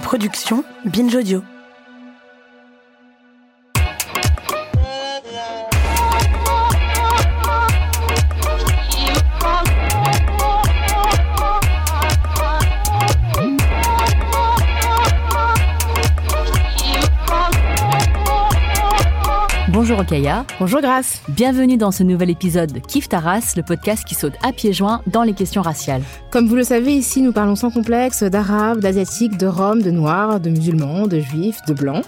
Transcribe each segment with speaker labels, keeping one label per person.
Speaker 1: Production Binge Audio.
Speaker 2: Bonjour Okaya.
Speaker 1: Bonjour Grace.
Speaker 2: Bienvenue dans ce nouvel épisode de Kif Taras, le podcast qui saute à pieds joints dans les questions raciales.
Speaker 1: Comme vous le savez, ici nous parlons sans complexe d'arabes, d'asiatiques, de roms, de noirs, de musulmans, de juifs, de blancs.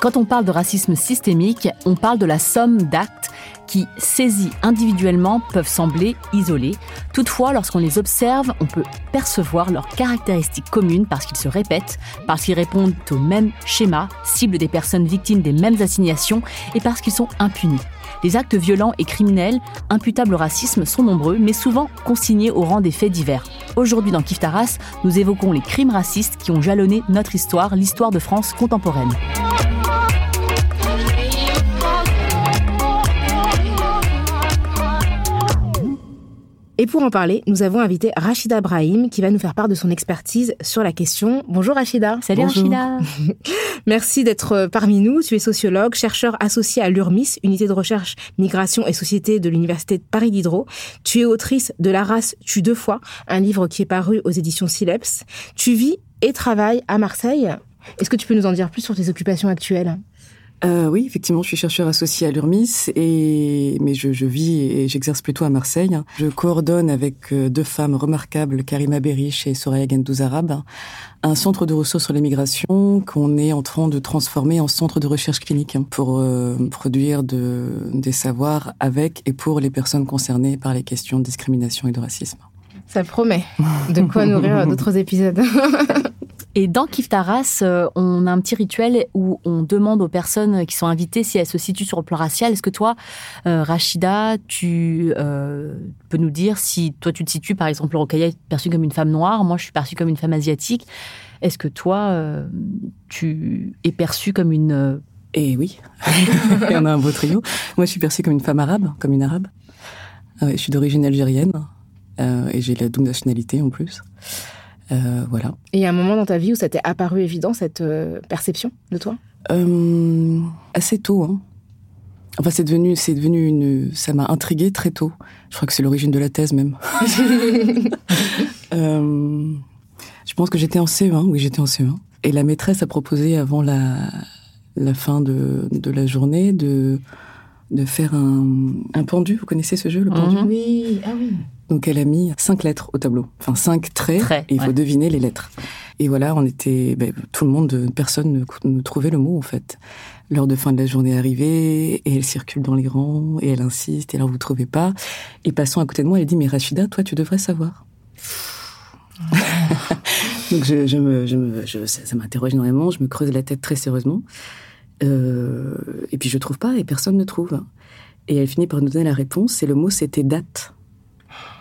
Speaker 2: Quand on parle de racisme systémique, on parle de la somme d'actes qui, saisis individuellement, peuvent sembler isolés. Toutefois, lorsqu'on les observe, on peut percevoir leurs caractéristiques communes parce qu'ils se répètent, parce qu'ils répondent au même schéma, ciblent des personnes victimes des mêmes assignations et parce qu'ils sont impunis. Les actes violents et criminels imputables au racisme sont nombreux, mais souvent consignés au rang des faits divers. Aujourd'hui dans Kiftaras, nous évoquons les crimes racistes qui ont jalonné notre histoire, l'histoire de France contemporaine.
Speaker 1: Et pour en parler, nous avons invité Rachida Brahim qui va nous faire part de son expertise sur la question. Bonjour Rachida.
Speaker 2: Salut Rachida.
Speaker 1: Merci d'être parmi nous. Tu es sociologue, chercheur associé à l'URMIS, unité de recherche migration et société de l'Université de Paris Diderot. Tu es autrice de La race tue deux fois, un livre qui est paru aux éditions Sileps. Tu vis et travailles à Marseille. Est-ce que tu peux nous en dire plus sur tes occupations actuelles?
Speaker 3: Euh, oui, effectivement, je suis chercheur associé à l'URMIS, et mais je, je vis et j'exerce plutôt à Marseille. Je coordonne avec euh, deux femmes remarquables, Karima Berich et Soraya Gendouzarab, un centre de ressources sur l'immigration qu'on est en train de transformer en centre de recherche clinique pour euh, produire de, des savoirs avec et pour les personnes concernées par les questions de discrimination et de racisme.
Speaker 1: Ça promet de quoi nourrir d'autres épisodes.
Speaker 2: Et dans Kiftaras, euh, on a un petit rituel où on demande aux personnes qui sont invitées si elles se situent sur le plan racial. Est-ce que toi, euh, Rachida, tu euh, peux nous dire si toi tu te situes, par exemple, Rokaya est perçue comme une femme noire, moi je suis perçue comme une femme asiatique. Est-ce que toi, tu es perçue comme une...
Speaker 3: Et oui, en a un beau trio. Moi je suis perçue comme une femme arabe, comme une arabe. je suis d'origine algérienne et j'ai la double nationalité en plus. Euh, voilà.
Speaker 1: Et il y a un moment dans ta vie où ça t'est apparu évident, cette euh, perception de toi?
Speaker 3: Euh, Assez tôt. Hein. Enfin, c'est devenu, c'est devenu une, ça m'a intrigué très tôt. Je crois que c'est l'origine de la thèse même. euh, je pense que j'étais en CE1. Oui, j'étais en CE1. Et la maîtresse a proposé avant la, la fin de, de la journée de de faire un, un pendu. Vous connaissez ce jeu, le pendu?
Speaker 1: Oui, ah oui.
Speaker 3: Donc elle a mis cinq lettres au tableau, enfin cinq traits, et il faut deviner les lettres. Et voilà, on était, ben, tout le monde, personne ne, trouvait le mot en fait. L'heure de fin de la journée est arrivée, et elle circule dans les rangs, et elle insiste, et alors vous trouvez pas. Et passant à côté de moi, elle dit, mais Rachida, toi tu devrais savoir. Donc je, je me, je me, je, ça, m'interroge énormément, je me creuse la tête très sérieusement. Euh, et puis je trouve pas, et personne ne trouve. Et elle finit par nous donner la réponse, et le mot c'était date.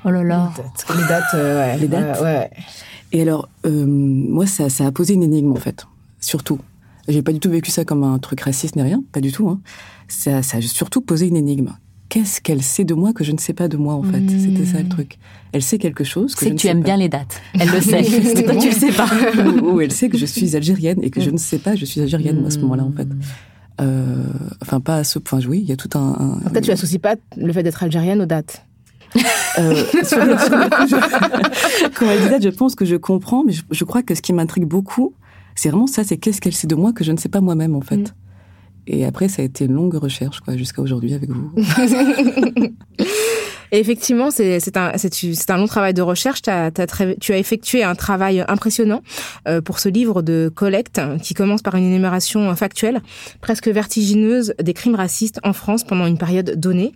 Speaker 2: Oh là là.
Speaker 1: Les dates, euh, ouais.
Speaker 3: Les dates.
Speaker 1: ouais.
Speaker 3: Et alors, euh, moi, ça, ça a posé une énigme, en fait. Surtout. J'ai pas du tout vécu ça comme un truc raciste ni rien. Pas du tout. Hein. Ça, ça a surtout posé une énigme. Qu'est-ce qu'elle sait de moi que je ne sais pas de moi, en fait? C'était ça le truc. Elle sait quelque chose que
Speaker 2: C'est que tu aimes bien les dates. Elle le sait. Toi, tu le sais pas.
Speaker 3: ou, elle sait que je suis algérienne et que je ne sais pas, je suis algérienne, moi, à ce moment-là, en fait. Euh, enfin, pas à ce point. Oui, il y a tout un. un
Speaker 1: en fait, tu associes pas le fait d'être algérienne aux dates.
Speaker 3: euh, sur dit date, je pense que je comprends, mais je, crois que ce qui m'intrigue beaucoup, c'est vraiment ça, c'est qu'est-ce qu'elle sait de moi que je ne sais pas moi-même, en fait. Mm. Et après, ça a été une longue recherche, quoi, jusqu'à aujourd'hui avec vous.
Speaker 1: Et effectivement, c'est un, un long travail de recherche. tu as effectué un travail impressionnant euh, pour ce livre de collecte qui commence par une énumération factuelle, presque vertigineuse, des crimes racistes en France pendant une période donnée.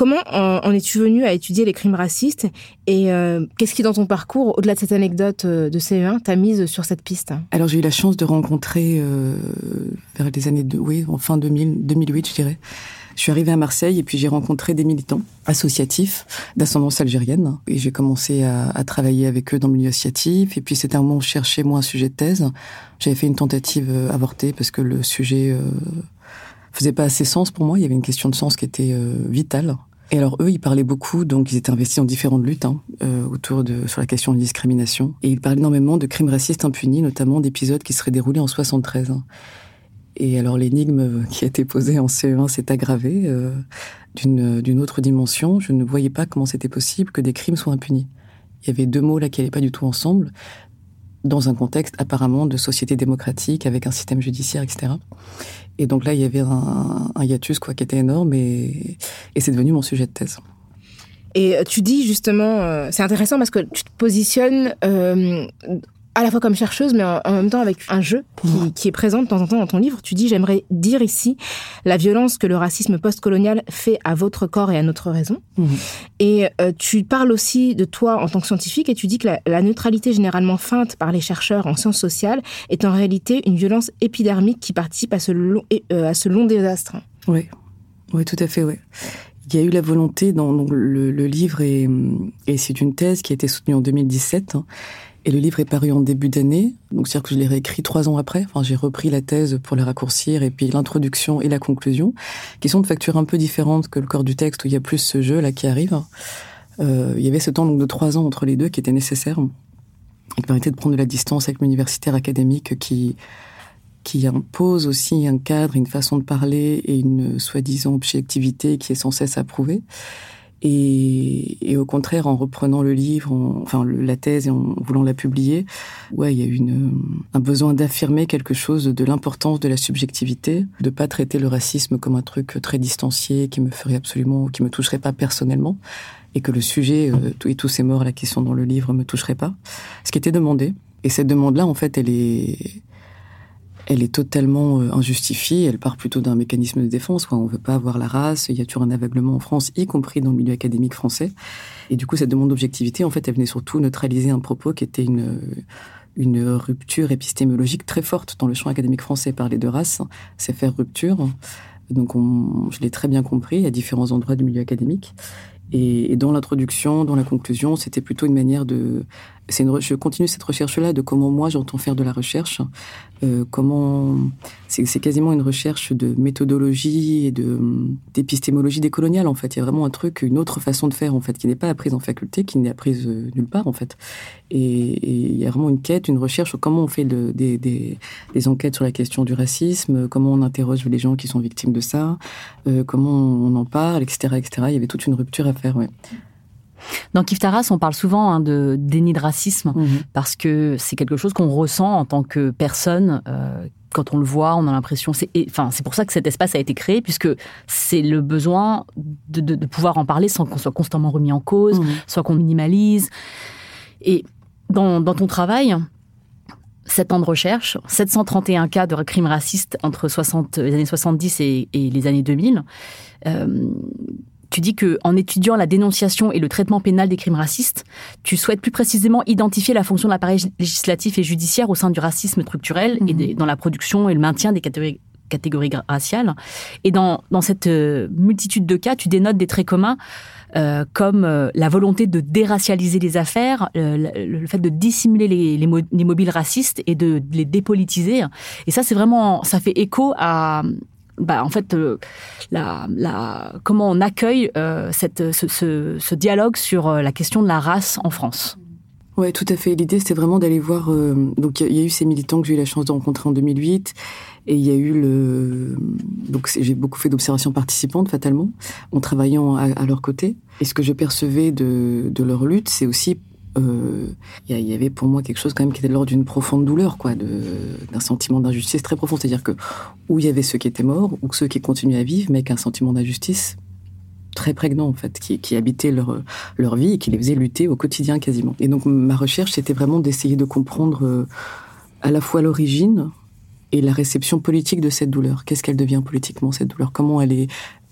Speaker 1: Comment en, es-tu venu à étudier les crimes racistes et euh, qu'est-ce qui, dans ton parcours, au-delà de cette anecdote euh, de CE1, t'a mise sur cette piste?
Speaker 3: Alors j'ai eu la chance de rencontrer euh, vers les années oui, en fin 2000, 2008, je dirais. Je suis arrivée à Marseille et puis j'ai rencontré des militants associatifs d'ascendance algérienne et j'ai commencé à, à, travailler avec eux dans le milieu associatif. Et puis c'était un moment où je cherchais moi un sujet de thèse. J'avais fait une tentative avortée parce que le sujet faisait pas assez sens pour moi. Il y avait une question de sens qui était vitale. Et alors eux, ils parlaient beaucoup, donc ils étaient investis dans différentes luttes hein, euh, autour de sur la question de discrimination. Et ils parlaient énormément de crimes racistes impunis, notamment d'épisodes qui seraient déroulés en 73. Hein. Et alors l'énigme qui a été posée en CE1 s'est aggravée euh, d'une autre dimension. Je ne voyais pas comment c'était possible que des crimes soient impunis. Il y avait deux mots là qui n'allaient pas du tout ensemble dans un contexte apparemment de société démocratique avec un système judiciaire, etc. Et donc là, il y avait un, hiatus quoi, qui était énorme et, et c'est devenu mon sujet de thèse.
Speaker 1: Et tu dis justement, euh, c'est intéressant parce que tu te positionnes euh, à la fois comme chercheuse, mais en, même temps avec un jeu qui, est présent de temps en temps dans ton livre. Tu dis, j'aimerais dire ici la violence que le racisme postcolonial fait à votre corps et à notre raison. Mhm. Et euh, tu parles aussi de toi en tant que scientifique et tu dis que la, neutralité généralement feinte par les chercheurs en sciences sociales est en réalité une violence épidermique qui participe à ce long, euh, à ce long désastre.
Speaker 3: Oui, oui, tout à fait, oui. Il y a eu la volonté dans le, livre et, et c'est une thèse qui a été soutenue en 2017 et le livre est paru en début d'année, donc c'est-à-dire que je l'ai réécrit trois ans après. Enfin, j'ai repris la thèse pour les raccourcir et puis l'introduction et la conclusion, qui sont de facture un peu différentes que le corps du texte où il y a plus ce jeu là qui arrive. Euh, il y avait ce temps donc de trois ans entre les deux qui était nécessaire et qui permettait de prendre de la distance avec l'universitaire académique qui qui impose aussi un cadre, une façon de parler et une soi-disant objectivité qui est sans cesse approuvée. Et, et, au contraire, en reprenant le livre, enfin la thèse et en voulant la publier, ouais, il y a eu une, un besoin d'affirmer quelque chose de l'importance de la subjectivité, de pas traiter le racisme comme un truc très distancié qui me ferait absolument, qui me toucherait pas personnellement, et que le sujet euh, et tous ces morts, la question dans le livre, me toucherait pas. Ce qui était demandé. Et cette demande-là, en fait, elle est, elle est totalement euh, injustifiée. Elle part plutôt d'un mécanisme de défense. Quoi. On veut pas avoir la race. Il y a toujours un aveuglement en France, y compris dans le milieu académique français. Et du coup, cette demande d'objectivité, en fait, elle venait surtout neutraliser un propos qui était une une rupture épistémologique très forte dans le champ académique français. Parler de race, c'est faire rupture. Donc, on, je l'ai très bien compris à différents endroits du milieu académique. Et, dans l'introduction, dans la conclusion, c'était plutôt une manière de une, je continue cette recherche-là de comment moi j'entends faire de la recherche, euh, comment c'est, quasiment une recherche de méthodologie et de d'épistémologie décoloniale en fait. Il y a vraiment un truc, une autre façon de faire en fait, qui n'est pas apprise en faculté, qui n'est apprise euh, nulle part en fait. Et, il y a vraiment une quête, une recherche sur comment on fait de, des, des, des, enquêtes sur la question du racisme, comment on interroge les gens qui sont victimes de ça, euh, comment on en parle, etc., etc. Il y avait toute une rupture à faire. Ouais.
Speaker 2: Dans Kif Taras, on parle souvent hein, de déni de racisme mhm. parce que c'est quelque chose qu'on ressent en tant que personne. Euh, quand on le voit, on a l'impression. C'est, enfin, c'est pour ça que cet espace a été créé, puisque c'est le besoin de, de, de pouvoir en parler sans qu'on soit constamment remis en cause, mhm. soit qu'on minimalise. Et dans, dans ton travail, 7 ans de recherche, 731 cas de crimes racistes entre 60, les années 70 et, et les années 2000. Euh, tu dis que en étudiant la dénonciation et le traitement pénal des crimes racistes, tu souhaites plus précisément identifier la fonction de l'appareil législatif et judiciaire au sein du racisme structurel et mhm. dans la production et le maintien des catégories, catégories raciales. Et dans, dans cette euh, multitude de cas, tu dénotes des traits communs euh, comme euh, la volonté de déracialiser les affaires, le, fait de dissimuler les, les, les, mobiles racistes et de, de les dépolitiser. Et ça, c'est vraiment, ça fait écho à, bah, en fait, euh, comment on accueille euh, ce, dialogue sur euh, la question de la race en France.
Speaker 3: Ouais, tout à fait. L'idée, c'était vraiment d'aller voir. donc, il y, a eu ces militants que j'ai eu la chance de rencontrer en 2008, et il y a eu le. Donc, j'ai beaucoup fait d'observations participantes, fatalement, en travaillant à, leur côté. Et ce que je percevais de leur lutte, c'est aussi euh, il y, avait pour moi quelque chose quand même qui était de l'ordre d'une profonde douleur, quoi, d'un sentiment d'injustice très profond. C'est-à-dire que où il y avait ceux qui étaient morts ou ceux qui continuaient à vivre, mais qu'un sentiment d'injustice très prégnants en fait, qui, habitaient leur leur vie et qui les faisaient lutter au quotidien quasiment. Et donc ma recherche, c'était vraiment d'essayer de comprendre euh, à la fois l'origine et la réception politique de cette douleur. Qu'est-ce qu'elle devient politiquement cette douleur? Comment elle est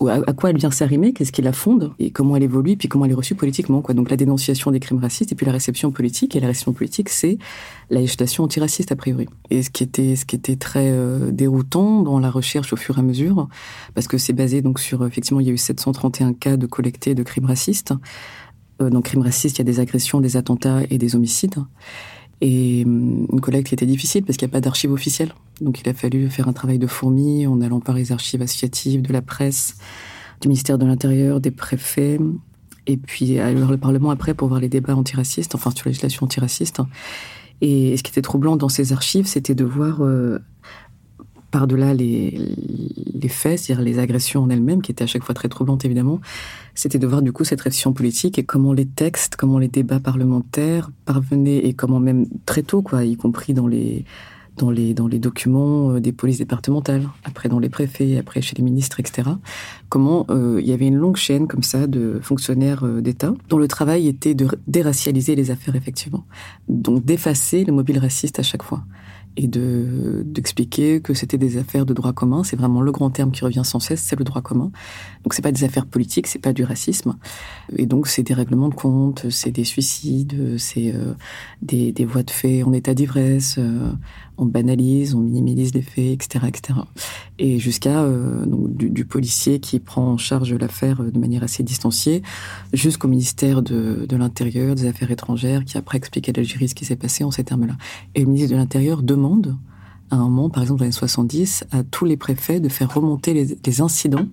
Speaker 3: à, quoi elle vient s'arrimer? Qu'est-ce qui la fonde? Et comment elle évolue Puis comment elle est reçue politiquement quoi. Donc la dénonciation des crimes racistes et puis la réception politique. Et la réception politique, c'est la législation antiraciste a priori. Et ce qui était ce qui était très euh, déroutant dans la recherche au fur et à mesure, parce que c'est basé donc sur effectivement il y a eu 731 cas de collectés de crimes racistes. Euh, donc crimes racistes, il y a des agressions, des attentats et des homicides. Et hum, une collecte qui était difficile parce qu'il n'y a pas d'archives officielles. Donc il a fallu faire un travail de fourmi en allant par les archives associatives, de la presse, du ministère de l'Intérieur, des préfets, et puis aller voir le Parlement après pour voir les débats antiracistes, enfin sur la législation antiraciste. Et ce qui était troublant dans ces archives, c'était de voir euh, par-delà les, les faits, c'est-à-dire les agressions en elles-mêmes, qui étaient à chaque fois très troublantes évidemment, c'était de voir du coup cette réflexion politique et comment les textes, comment les débats parlementaires parvenaient et comment même très tôt, quoi, y compris dans les dans les dans les documents euh, des polices départementales, après dans les préfets, après chez les ministres, etc. Comment euh, il y avait une longue chaîne comme ça de fonctionnaires euh, d'État dont le travail était de déracialiser les affaires effectivement, donc d'effacer le mobile raciste à chaque fois et de d'expliquer que c'était des affaires de droit commun. C'est vraiment le grand terme qui revient sans cesse, c'est le droit commun. Donc c'est pas des affaires politiques, c'est pas du racisme. Et donc c'est des règlements de compte, c'est des suicides, c'est euh, des, des voies de fait en état d'ivresse. Euh, on banalise, on minimalise les faits, etc., etc. Et jusqu'à euh, du, du, policier qui prend en charge l'affaire de manière assez distanciée, jusqu'au ministère de, de l'Intérieur, des Affaires étrangères, qui après explique à l'Algérie ce qui s'est passé en ces termes-là. Et le ministre de l'Intérieur demande, à un moment, par exemple dans les 70, à tous les préfets de faire remonter les, incidents,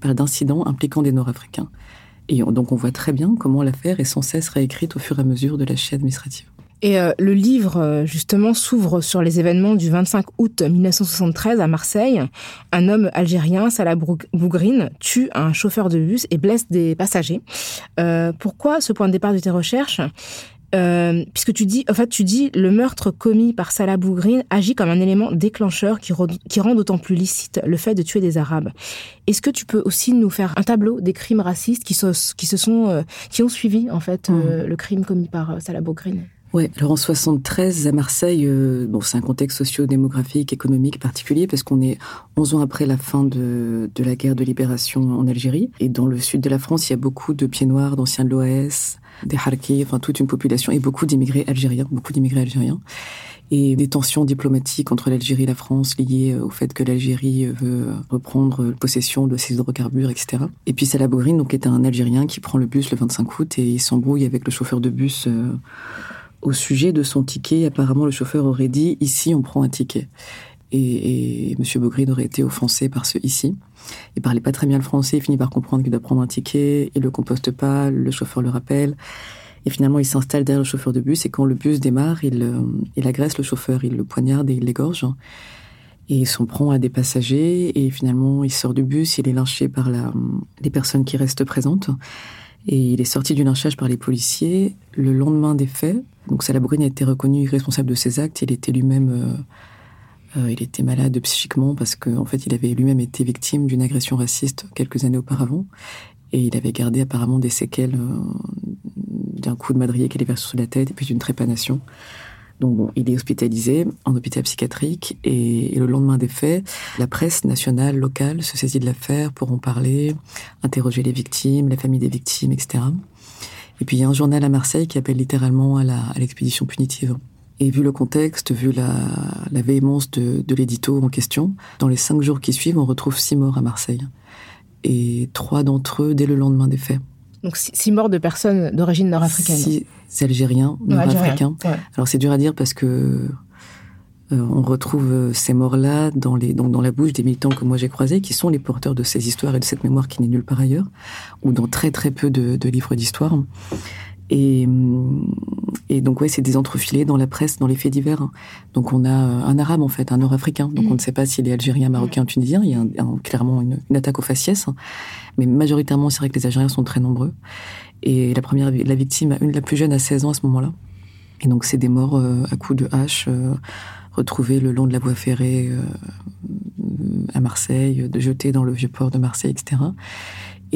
Speaker 3: par d'incidents impliquant des Nord-Africains. Et donc on voit très bien comment l'affaire est sans cesse réécrite au fur et à mesure de la chaîne administrative.
Speaker 1: Et euh, le livre, euh, justement, s'ouvre sur les événements du 25 août 1973 à Marseille. Un homme algérien, Salah Bougrine, tue un chauffeur de bus et blesse des passagers. Euh, pourquoi ce point de départ de tes recherches? Euh, puisque tu dis, en fait, tu dis, le meurtre commis par Salah Bougrine agit comme un élément déclencheur qui, qui rend d'autant plus licite le fait de tuer des Arabes. Est-ce que tu peux aussi nous faire un tableau des crimes racistes qui, se, qui se sont, euh, qui ont suivi en fait mmh. le crime commis par Salah Bougrine
Speaker 3: Ouais, alors en 73 à Marseille, euh, bon, c'est un contexte socio-démographique, économique particulier parce qu'on est 11 ans après la fin de, de la guerre de libération en Algérie et dans le sud de la France, il y a beaucoup de pieds noirs, d'anciens de l'OAS, des Harkis, enfin toute une population et beaucoup d'immigrés algériens, beaucoup d'immigrés algériens et des tensions diplomatiques entre l'Algérie et la France liées au fait que l'Algérie veut reprendre possession de ses hydrocarbures, etc. Et puis Salah Bourine, donc est un Algérien qui prend le bus le 25 août et il s'embrouille avec le chauffeur de bus. Euh, au sujet de son ticket, apparemment le chauffeur aurait dit ici on prend un ticket. Et, et M. Bogrine aurait été offensé par ce ici. Il parlait pas très bien le français, il finit par comprendre qu'il doit prendre un ticket, il le composte pas, le chauffeur le rappelle. Et finalement, il s'installe derrière le chauffeur de bus et quand le bus démarre, il, euh, il agresse le chauffeur, il le poignarde et il l'égorge. Et il s'en prend à des passagers et finalement, il sort du bus, il est lynché par la, les personnes qui restent présentes. Et il est sorti du lynchage par les policiers le lendemain des faits. Donc Salah a été reconnu responsable de ses actes. Il était lui-même, euh, euh, il était malade psychiquement parce qu'en en fait, il avait lui-même été victime d'une agression raciste quelques années auparavant. Et il avait gardé apparemment des séquelles euh, d'un coup de madrier qui est versé sur la tête et puis d'une trépanation. Donc bon, il est hospitalisé en hôpital psychiatrique et, le lendemain des faits, la presse nationale, locale se saisit de l'affaire pour en parler, interroger les victimes, la famille des victimes, etc. Et puis il y a un journal à Marseille qui appelle littéralement à l'expédition punitive. Et vu le contexte, vu la, la véhémence de, de l'édito en question, dans les cinq jours qui suivent, on retrouve six morts à Marseille. Et trois d'entre eux dès le lendemain des faits.
Speaker 1: Donc six morts de personnes d'origine nord-africaine.
Speaker 3: Six Algériens, nord-africains. Alors c'est dur à dire parce que euh, on retrouve euh, ces morts-là dans les donc dans la bouche des militants que moi j'ai croisés, qui sont les porteurs de ces histoires et de cette mémoire qui n'est nulle part ailleurs, ou dans très très peu de, de livres d'histoire. Et, et donc ouais, c'est des entrefilés dans la presse, dans les faits divers. Donc on a euh, un arabe en fait, un nord-africain. Donc mm. on ne sait pas s'il est algérien, marocain, ou tunisien. Il y a un, clairement une, une, attaque aux faciès. Mais majoritairement, c'est vrai que les Algériens sont très nombreux. Et la première, la victime, une la plus jeune, a 16 ans à ce moment-là. Et donc c'est des morts euh, à coups de hache euh, retrouvés le long de la voie ferrée à Marseille, de jetés dans le vieux port de Marseille, etc.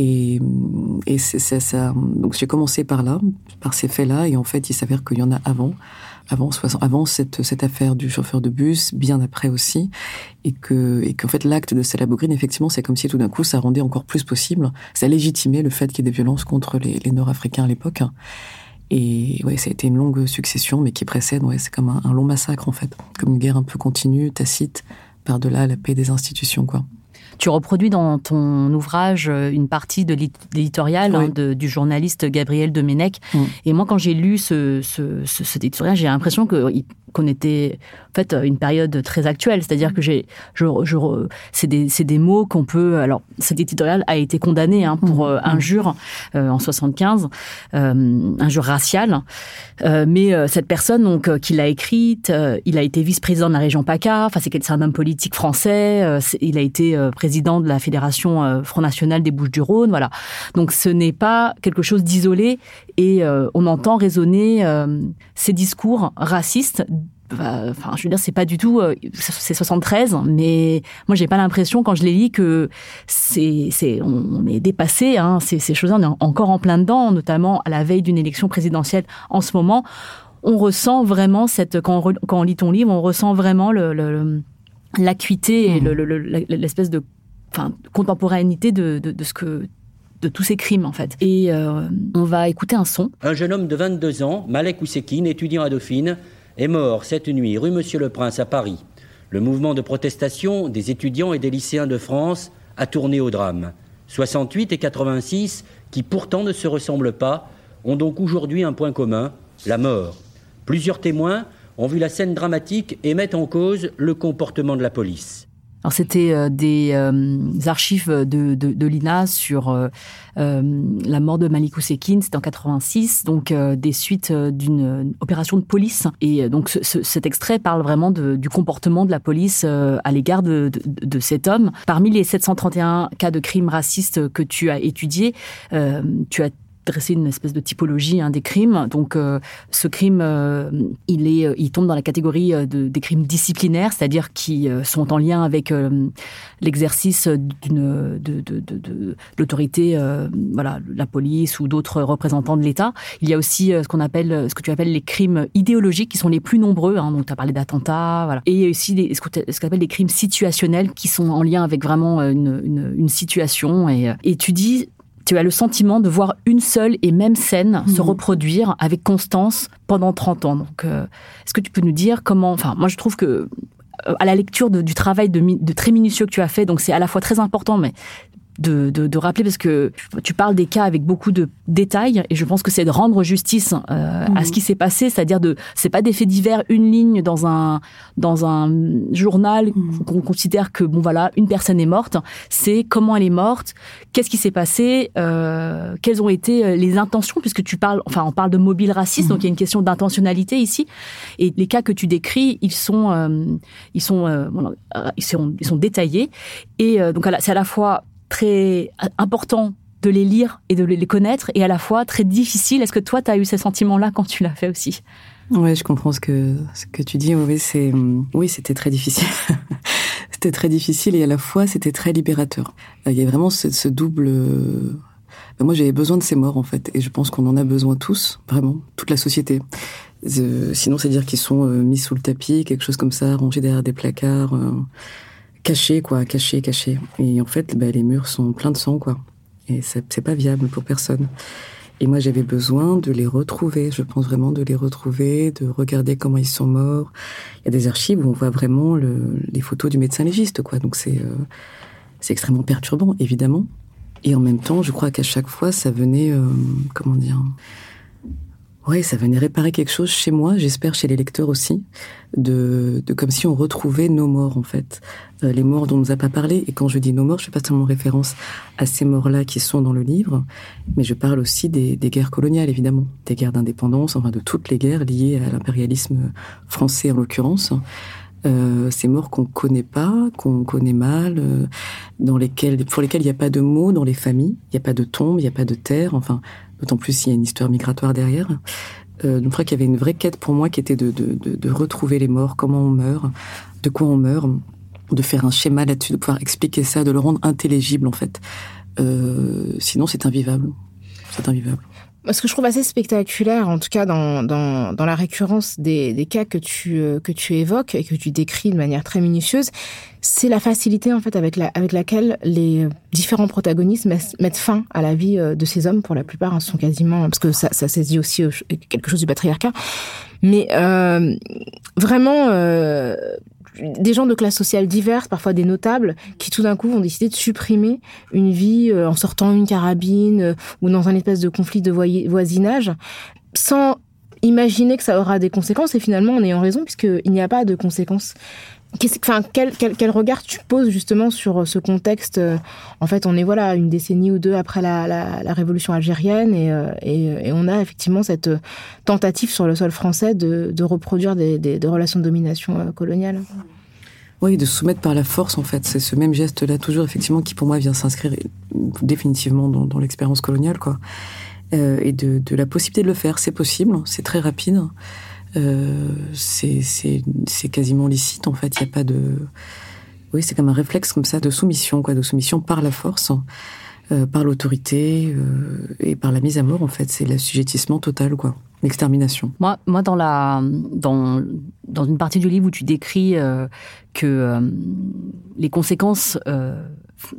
Speaker 3: Et, et c'est ça. Donc j'ai commencé par là, par ces faits-là, et en fait, il s'avère qu'il y en a avant, avant, avant cette, cette affaire du chauffeur de bus, bien après aussi, et que et qu'en fait l'acte de Salah Bogrine, effectivement, c'est comme si tout d'un coup ça rendait encore plus possible, ça légitimait le fait qu'il y ait des violences contre les, les Nord-Africains à l'époque. Et ouais, ça a été une longue succession, mais qui précède, ouais, c'est comme un, un long massacre en fait, comme une guerre un peu continue, tacite, par-delà la paix des institutions, quoi.
Speaker 2: Tu reproduis dans ton ouvrage euh, une partie de l'éditorial hein, du journaliste Gabriel Domenech. Mm. Et moi, quand j'ai lu ce, ce, ce, cet éditorial, j'ai l'impression qu'on était en fait une période très actuelle. C'est-à-dire que j'ai, je, je, c'est des, des, mots qu'on peut. Alors, cet éditorial a été condamné hein, pour mmh. euh, injure euh, en 75, euh, injure raciale. Euh, mais euh, cette personne donc qui l'a écrite, il a été vice-président de la région PACA. Enfin, c'est un homme politique français. il a été président de la fédération Front National des Bouches-du-Rhône. Voilà. Donc, ce n'est pas quelque chose d'isolé et on entend résonner ces discours racistes enfin, je veux dire, c'est pas du tout, euh, c'est 73, mais moi, j'ai pas l'impression quand je les lis que c'est, c'est, on est dépassé, hein, ces, ces choses-là, on est encore en plein dedans, notamment à la veille d'une élection présidentielle en ce moment. On ressent vraiment cette, quand on, quand on lit ton livre, on ressent vraiment le, l'acuité et mmh. l'espèce de, enfin, contemporanéité de, tous ces crimes en fait. Et euh, on va écouter un son.
Speaker 4: Un jeune homme de 22 ans, Malek Ousekine, étudiant à Dauphine, est mort cette nuit rue Monsieur le Prince à Paris. Le mouvement de protestation des étudiants et des lycéens de France a tourné au drame. 68 et 86, qui pourtant ne se ressemblent pas, ont donc aujourd'hui un point commun, la mort. Plusieurs témoins ont vu la scène dramatique et mettent en cause le comportement de la police.
Speaker 2: C'était euh, des euh, archives de, de, l'INA sur euh, la mort de Malik Ousekine, c'était en 86, donc des suites d'une opération de police. Et donc ce, cet extrait parle vraiment du comportement de la police à l'égard de, de, cet homme. Parmi les 731 cas de crimes racistes que tu as étudiés, tu as dresser une espèce de typologie hein, des crimes. Donc, euh, ce crime, euh, il est, euh, il tombe dans la catégorie de, des crimes disciplinaires, c'est-à-dire qui sont en lien avec l'exercice d'une de, l'autorité, voilà, la police ou d'autres représentants de l'État. Il y a aussi ce qu'on appelle, ce que tu appelles les crimes idéologiques, qui sont les plus nombreux. Hein, donc, tu as parlé d'attentats. Et il y a aussi des, ce qu'on appelle des crimes situationnels, qui sont en lien avec vraiment une, situation. Et tu dis tu as le sentiment de voir une seule et même scène se mhm. reproduire avec constance pendant 30 ans. Donc, euh, est-ce que tu peux nous dire comment... Enfin, moi, je trouve que euh, à la lecture du travail de, de, très minutieux que tu as fait, donc c'est à la fois très important, mais de, de, de, rappeler parce que tu parles des cas avec beaucoup de détails et je pense que c'est de rendre justice euh, à ce mhm. qui s'est passé, c'est-à-dire de c'est pas des faits divers, une ligne dans un dans un journal mmh. qu'on considère que bon voilà une personne est morte, c'est comment elle est morte, qu'est-ce qui s'est passé, euh, quelles ont été euh, les intentions puisque tu parles enfin on parle de mobile raciste mhm. donc il y a une question d'intentionnalité ici et les cas que tu décris ils sont euh, ils sont euh, ils sont ils sont détaillés et donc c'est à la fois très important de les lire et de les connaître et à la fois très difficile. Est-ce que toi, tu as eu ces sentiments-là quand tu l'as fait aussi?
Speaker 3: Oui, je comprends ce que, ce que tu dis. Oui, c'est, oui, c'était très difficile. c'était très difficile et à la fois, c'était très libérateur. Il y a vraiment ce, double... Moi, j'avais besoin de ces morts, en fait. Et je pense qu'on en a besoin tous, vraiment, toute la société. sinon, c'est dire qu'ils sont euh, mis sous le tapis, quelque chose comme ça, rangés derrière des placards. Euh, caché, quoi, caché, caché. Et en fait, bah, les murs sont pleins de sang, quoi. Et c'est pas viable pour personne. Et moi, j'avais besoin de les retrouver. Je pense vraiment de les retrouver, de regarder comment ils sont morts. Il y a des archives où on voit vraiment le, les photos du médecin légiste, quoi. Donc c'est euh, c'est extrêmement perturbant, évidemment. Et en même temps, je crois qu'à chaque fois, ça venait, euh, comment dire, Ouais, ça venait réparer quelque chose chez moi, j'espère chez les lecteurs aussi, de, comme si on retrouvait nos morts en fait, euh, les morts dont on nous a pas parlé. Et quand je dis nos morts, je fais pas seulement référence à ces morts-là qui sont dans le livre, mais je parle aussi des, des guerres coloniales évidemment, des guerres d'indépendance, enfin de toutes les guerres liées à l'impérialisme français en l'occurrence. Euh, ces morts qu'on connaît pas, qu'on connaît mal, euh, dans lesquelles, pour lesquelles il n'y a pas de mots dans les familles, il n'y a pas de tombe, il n'y a pas de terre, enfin d'autant plus s'il y a une histoire migratoire derrière. Euh, donc je crois qu'il y avait une vraie quête pour moi qui était de, de, de, de, retrouver les morts, comment on meurt, de quoi on meurt, de faire un schéma là-dessus, de pouvoir expliquer ça, de le rendre intelligible en fait. sinon, c'est invivable. C'est invivable.
Speaker 1: Ce que je trouve assez spectaculaire, en tout cas dans, dans, la récurrence des, des, cas que tu, euh, que tu évoques et que tu décris de manière très minutieuse, c'est la facilité en fait avec, la, avec laquelle les différents protagonistes mettent fin à la vie euh, de ces hommes. Pour la plupart, hein, sont quasiment parce que ça, ça saisit aussi euh, quelque chose du patriarcat. Mais vraiment, des gens de classes sociales diverses, parfois des notables, qui tout d'un coup vont décider de supprimer une vie euh, en sortant une carabine euh, ou dans un espèce de conflit de voisinage, sans imaginer que ça aura des conséquences et finalement en ayant raison puisqu'il n'y a pas de conséquences. Quel, regard tu poses justement sur euh, ce contexte En fait, on est voilà une décennie ou deux après la, révolution algérienne et, et, on a effectivement cette tentative sur le sol français de, reproduire des, relations de domination coloniale.
Speaker 3: Oui, de soumettre par la force, en fait. C'est ce même geste-là, toujours, effectivement, qui, pour moi, vient s'inscrire définitivement dans, l'expérience coloniale, quoi. Euh, et de, la possibilité de le faire. C'est possible, c'est très rapide. Euh, c'est quasiment licite, en fait. Il n'y a pas de... Oui, c'est comme un réflexe comme ça de soumission, quoi, de soumission par la force, euh, par l'autorité euh, et par la mise à mort, en fait. C'est l'assujettissement total, quoi l'extermination.
Speaker 2: Moi, moi dans, la, dans, dans une partie du livre où tu décris euh, que les conséquences,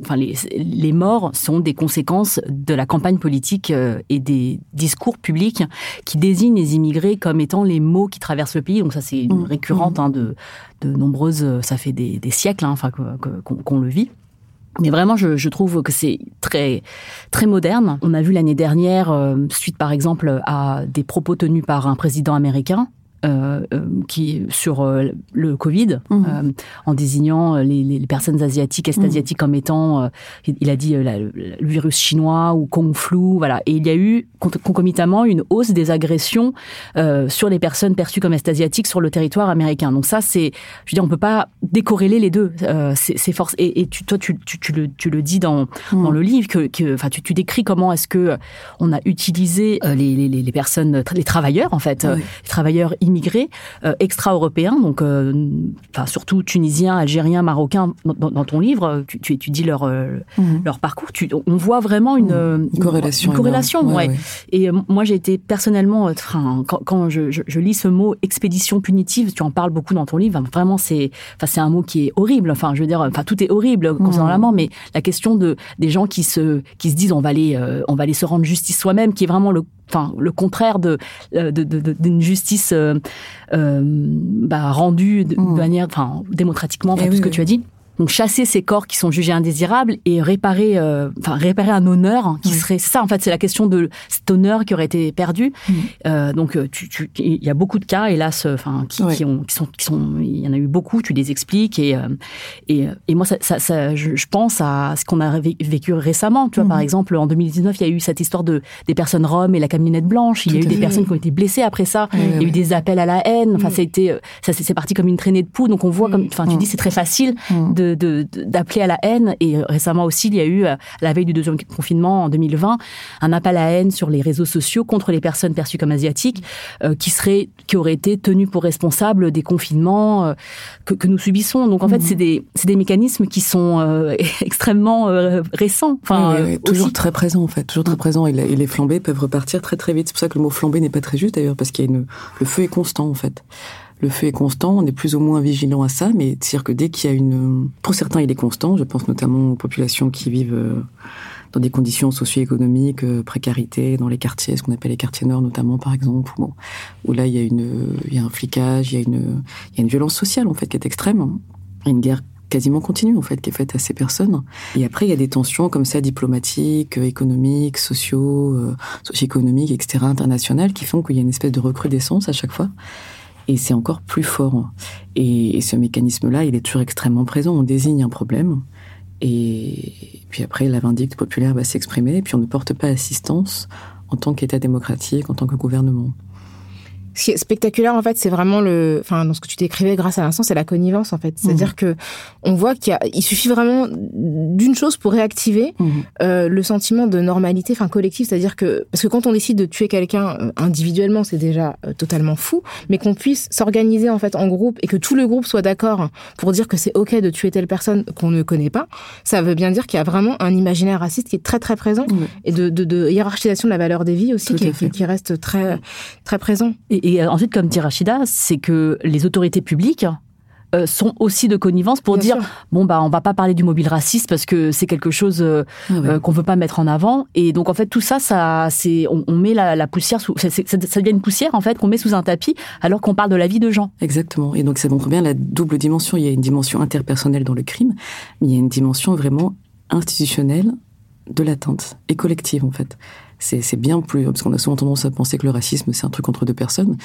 Speaker 2: enfin les, les morts sont des conséquences de la campagne politique euh, et des discours publics qui désignent les immigrés comme étant les mots qui traversent le pays. Donc ça, c'est une mmh. récurrente mmh. hein, de, de nombreuses, ça fait des, des siècles, hein, enfin qu'on qu le vit. Mais vraiment, je, je trouve que c'est très très moderne. On a vu l'année dernière, euh, suite par exemple à des propos tenus par un président américain, euh, euh, qui sur euh, le Covid, mmh. euh, en désignant les, les, personnes asiatiques, est-asiatiques mmh. comme étant, euh, il a dit la, le virus chinois ou Kung Flu, voilà. Et il y a eu concomitamment une hausse des agressions sur les personnes perçues comme est-asiatiques sur le territoire américain. Donc ça, c'est, je veux dire, on peut pas décorréler les deux. c'est force. Et, et tu, toi, tu, tu, tu, le, tu le dis dans, mmh. dans le livre que, enfin, tu, tu décris comment est-ce que on a utilisé les, les, les personnes, les travailleurs en fait, oui. les travailleurs immigrés euh, extra-européens, donc euh, enfin surtout tunisiens, algériens, marocains. Dans, dans ton livre, tu, tu étudies leur euh, mmh. leur parcours. Tu, on voit vraiment une,
Speaker 3: mmh. une corrélation.
Speaker 2: Une corrélation, ouais, ouais. ouais, Et moi, j'ai été personnellement, enfin, quand, quand je, je, je, lis ce mot expédition punitive, tu en parles beaucoup dans ton livre. Vraiment, c'est, enfin, c'est un mot qui est horrible. Enfin, je veux dire, enfin, tout est horrible concernant mmh. la mort, mais la question de des gens qui se qui se disent on va aller on va aller se rendre justice soi-même, qui est vraiment le enfin le contraire de d'une de, de, de, justice euh, euh, bah, rendue de, mmh. manière enfin démocratiquement enfin, tout oui, ce que oui. tu as dit donc chasser ces corps qui sont jugés indésirables et réparer, euh, enfin réparer un honneur qui oui. serait ça en fait c'est la question de cet honneur qui aurait été perdu. Mmh. Euh, donc tu, tu, il y a beaucoup de cas hélas, enfin qui, oui. qui, ont, qui sont, qui sont, il y en a eu beaucoup. Tu les expliques et euh, et, et moi ça, ça, ça je, je, pense à ce qu'on a vécu récemment. Tu vois mmh. par exemple en 2019 il y a eu cette histoire de des personnes roms et la camionnette blanche. Il y a eu des personnes qui ont été blessées après ça. Il y a eu des appels à la haine. Enfin ça a été ça c'est parti comme une traînée de poux. Donc on voit comme enfin tu dis c'est très facile de d'appeler à la haine. Et récemment aussi, il y a eu, à la veille du deuxième confinement en 2020, un appel à la haine sur les réseaux sociaux contre les personnes perçues comme asiatiques, euh, qui seraient, qui auraient été tenues pour responsables des confinements euh, que, que, nous subissons. Donc en mmh. fait, c'est des, des mécanismes qui sont euh, extrêmement récents.
Speaker 3: Enfin, oui, oui, toujours aussi... très présents en fait, toujours très présents. Et, et, les flambées peuvent repartir très très vite. C'est pour ça que le mot flambée n'est pas très juste d'ailleurs, parce qu'il y a une, le feu est constant en fait le feu est constant, on est plus ou moins vigilant à ça, mais c'est-à-dire que dès qu'il y a une... Pour certains, il est constant, je pense notamment aux populations qui vivent euh, dans des conditions socio-économiques, euh, précarité, dans les quartiers, ce qu'on appelle les quartiers nord notamment, par exemple, où, là, il y, a une, il y a un flicage, il y a une, il y a une violence sociale, en fait, qui est extrême. A une guerre quasiment continue en fait qui est faite à ces personnes. Et après il y a des tensions comme ça diplomatiques économiques sociaux euh, socio-économiques etc internationales qui font qu'il y a une espèce de recrudescence à chaque fois et c'est encore plus fort. Et, ce mécanisme-là, il est toujours extrêmement présent. On désigne un problème, et puis après, la vindicte populaire va s'exprimer, et puis on ne porte pas assistance en tant qu'État démocratique, en tant que gouvernement.
Speaker 1: Ce qui est spectaculaire, en fait, c'est vraiment le, enfin, dans ce que tu décrivais grâce à l'instant, c'est la connivence, en fait. C'est-à-dire mmh. que on voit qu'il il suffit vraiment d'une chose pour réactiver mmh. euh, le sentiment de normalité, enfin, collective. C'est-à-dire que, parce que quand on décide de tuer quelqu'un euh, individuellement, c'est déjà euh, totalement fou, mais qu'on puisse s'organiser, en fait, en groupe et que tout le groupe soit d'accord pour dire que c'est OK de tuer telle personne qu'on ne connaît pas, ça veut bien dire qu'il y a vraiment un imaginaire raciste qui est très, très présent mmh. et de, de, de, hiérarchisation de la valeur des vies aussi qui, qui, reste très, très présent.
Speaker 2: Et, et ensuite, comme dit Rachida, c'est que les autorités publiques euh, sont aussi de connivence pour dire bon bah on va pas parler du mobile raciste parce que c'est quelque chose euh, ah euh, qu'on veut pas mettre en avant. Et donc en fait tout ça ça c'est on, met la, poussière sous ça, devient une poussière en fait qu'on met sous un tapis alors qu'on parle de la vie de gens.
Speaker 3: Exactement. Et donc ça montre bien la double dimension. Il y a une dimension interpersonnelle dans le crime mais il y a une dimension vraiment institutionnelle de l'atteinte et collective en fait c'est bien plus parce qu'on a souvent tendance à penser que le racisme c'est un truc entre deux personnes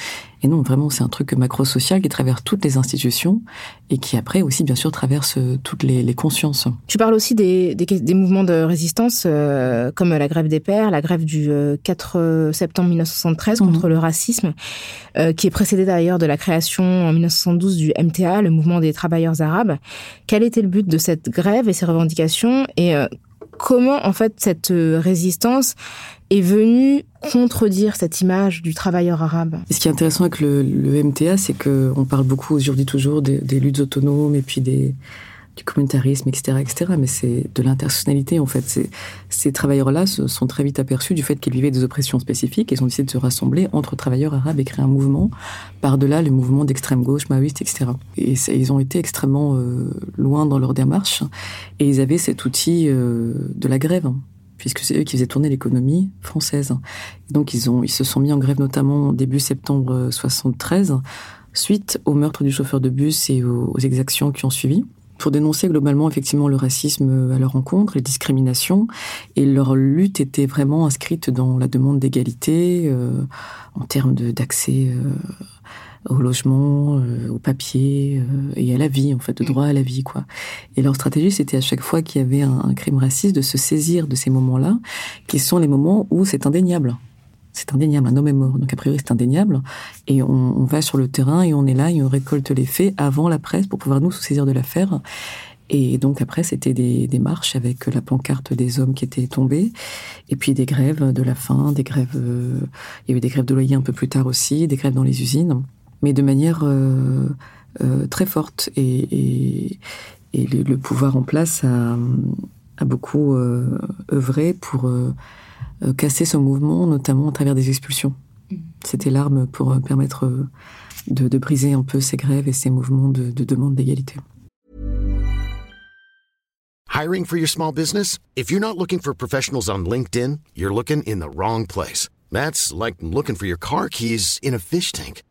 Speaker 3: et non vraiment c'est un truc macro-social qui traverse toutes les institutions et qui après aussi bien sûr traverse euh, toutes les, les consciences.
Speaker 1: Tu parles aussi des, des, des mouvements de résistance euh, comme la grève des pères, la grève du 4 euh, septembre 1973 mhm. contre le racisme, qui est précédée d'ailleurs de la création en 1972 du MTA, le mouvement des travailleurs arabes. Quel était le but de cette grève et ses revendications? Et comment en fait cette résistance est venu contredire cette image du travailleur arabe?
Speaker 3: ce qui est intéressant avec le, MTA, c'est qu'on parle beaucoup aujourd'hui toujours des, luttes autonomes et puis des, du communautarisme, etc., etc. Mais c'est de l'intersonnalité en fait. Ces, travailleurs-là se sont très vite aperçus du fait qu'ils vivaient des oppressions spécifiques et ils ont décidé de se rassembler entre travailleurs arabes et créer un mouvement par-delà le mouvement d'extrême gauche, maoïste, etc. Et ils ont été extrêmement euh, loin dans leur démarche et ils avaient cet outil euh, de la grève puisque c'est eux qui faisaient tourner l'économie française. donc ils ont, ils se sont mis en grève notamment début septembre 73, suite au meurtre du chauffeur de bus et aux, exactions qui ont suivi pour dénoncer globalement effectivement le racisme à leur rencontre, les discriminations, et leur lutte était vraiment inscrite dans la demande d'égalité euh, en termes d'accès euh, au logement, euh, au papier euh, et à la vie, en fait, de droit à la vie, quoi. Et leur stratégie, c'était à chaque fois qu'il y avait un, crime raciste de se saisir de ces moments-là, qui sont les moments où c'est indéniable. C'est indéniable, un homme est mort, donc a priori c'est indéniable. Et on, va sur le terrain et on est là et on récolte les faits avant la presse pour pouvoir nous saisir de l'affaire. Et donc après, c'était des, des, marches avec la pancarte des hommes qui étaient tombés, et puis des grèves de la faim, des grèves. Euh, il y avait des grèves de loyer un peu plus tard aussi, des grèves dans les usines mais de manière euh, euh, très forte. Et, le, pouvoir en place a, beaucoup œuvré pour casser ce mouvement, notamment à travers des expulsions. Mm. C'était l'arme pour permettre de, briser un peu ces grèves et ces mouvements de, de demande d'égalité.
Speaker 5: Hiring for your small business? If you're not looking for professionals on LinkedIn, you're looking in the wrong place. That's like looking for your car keys in a fish tank.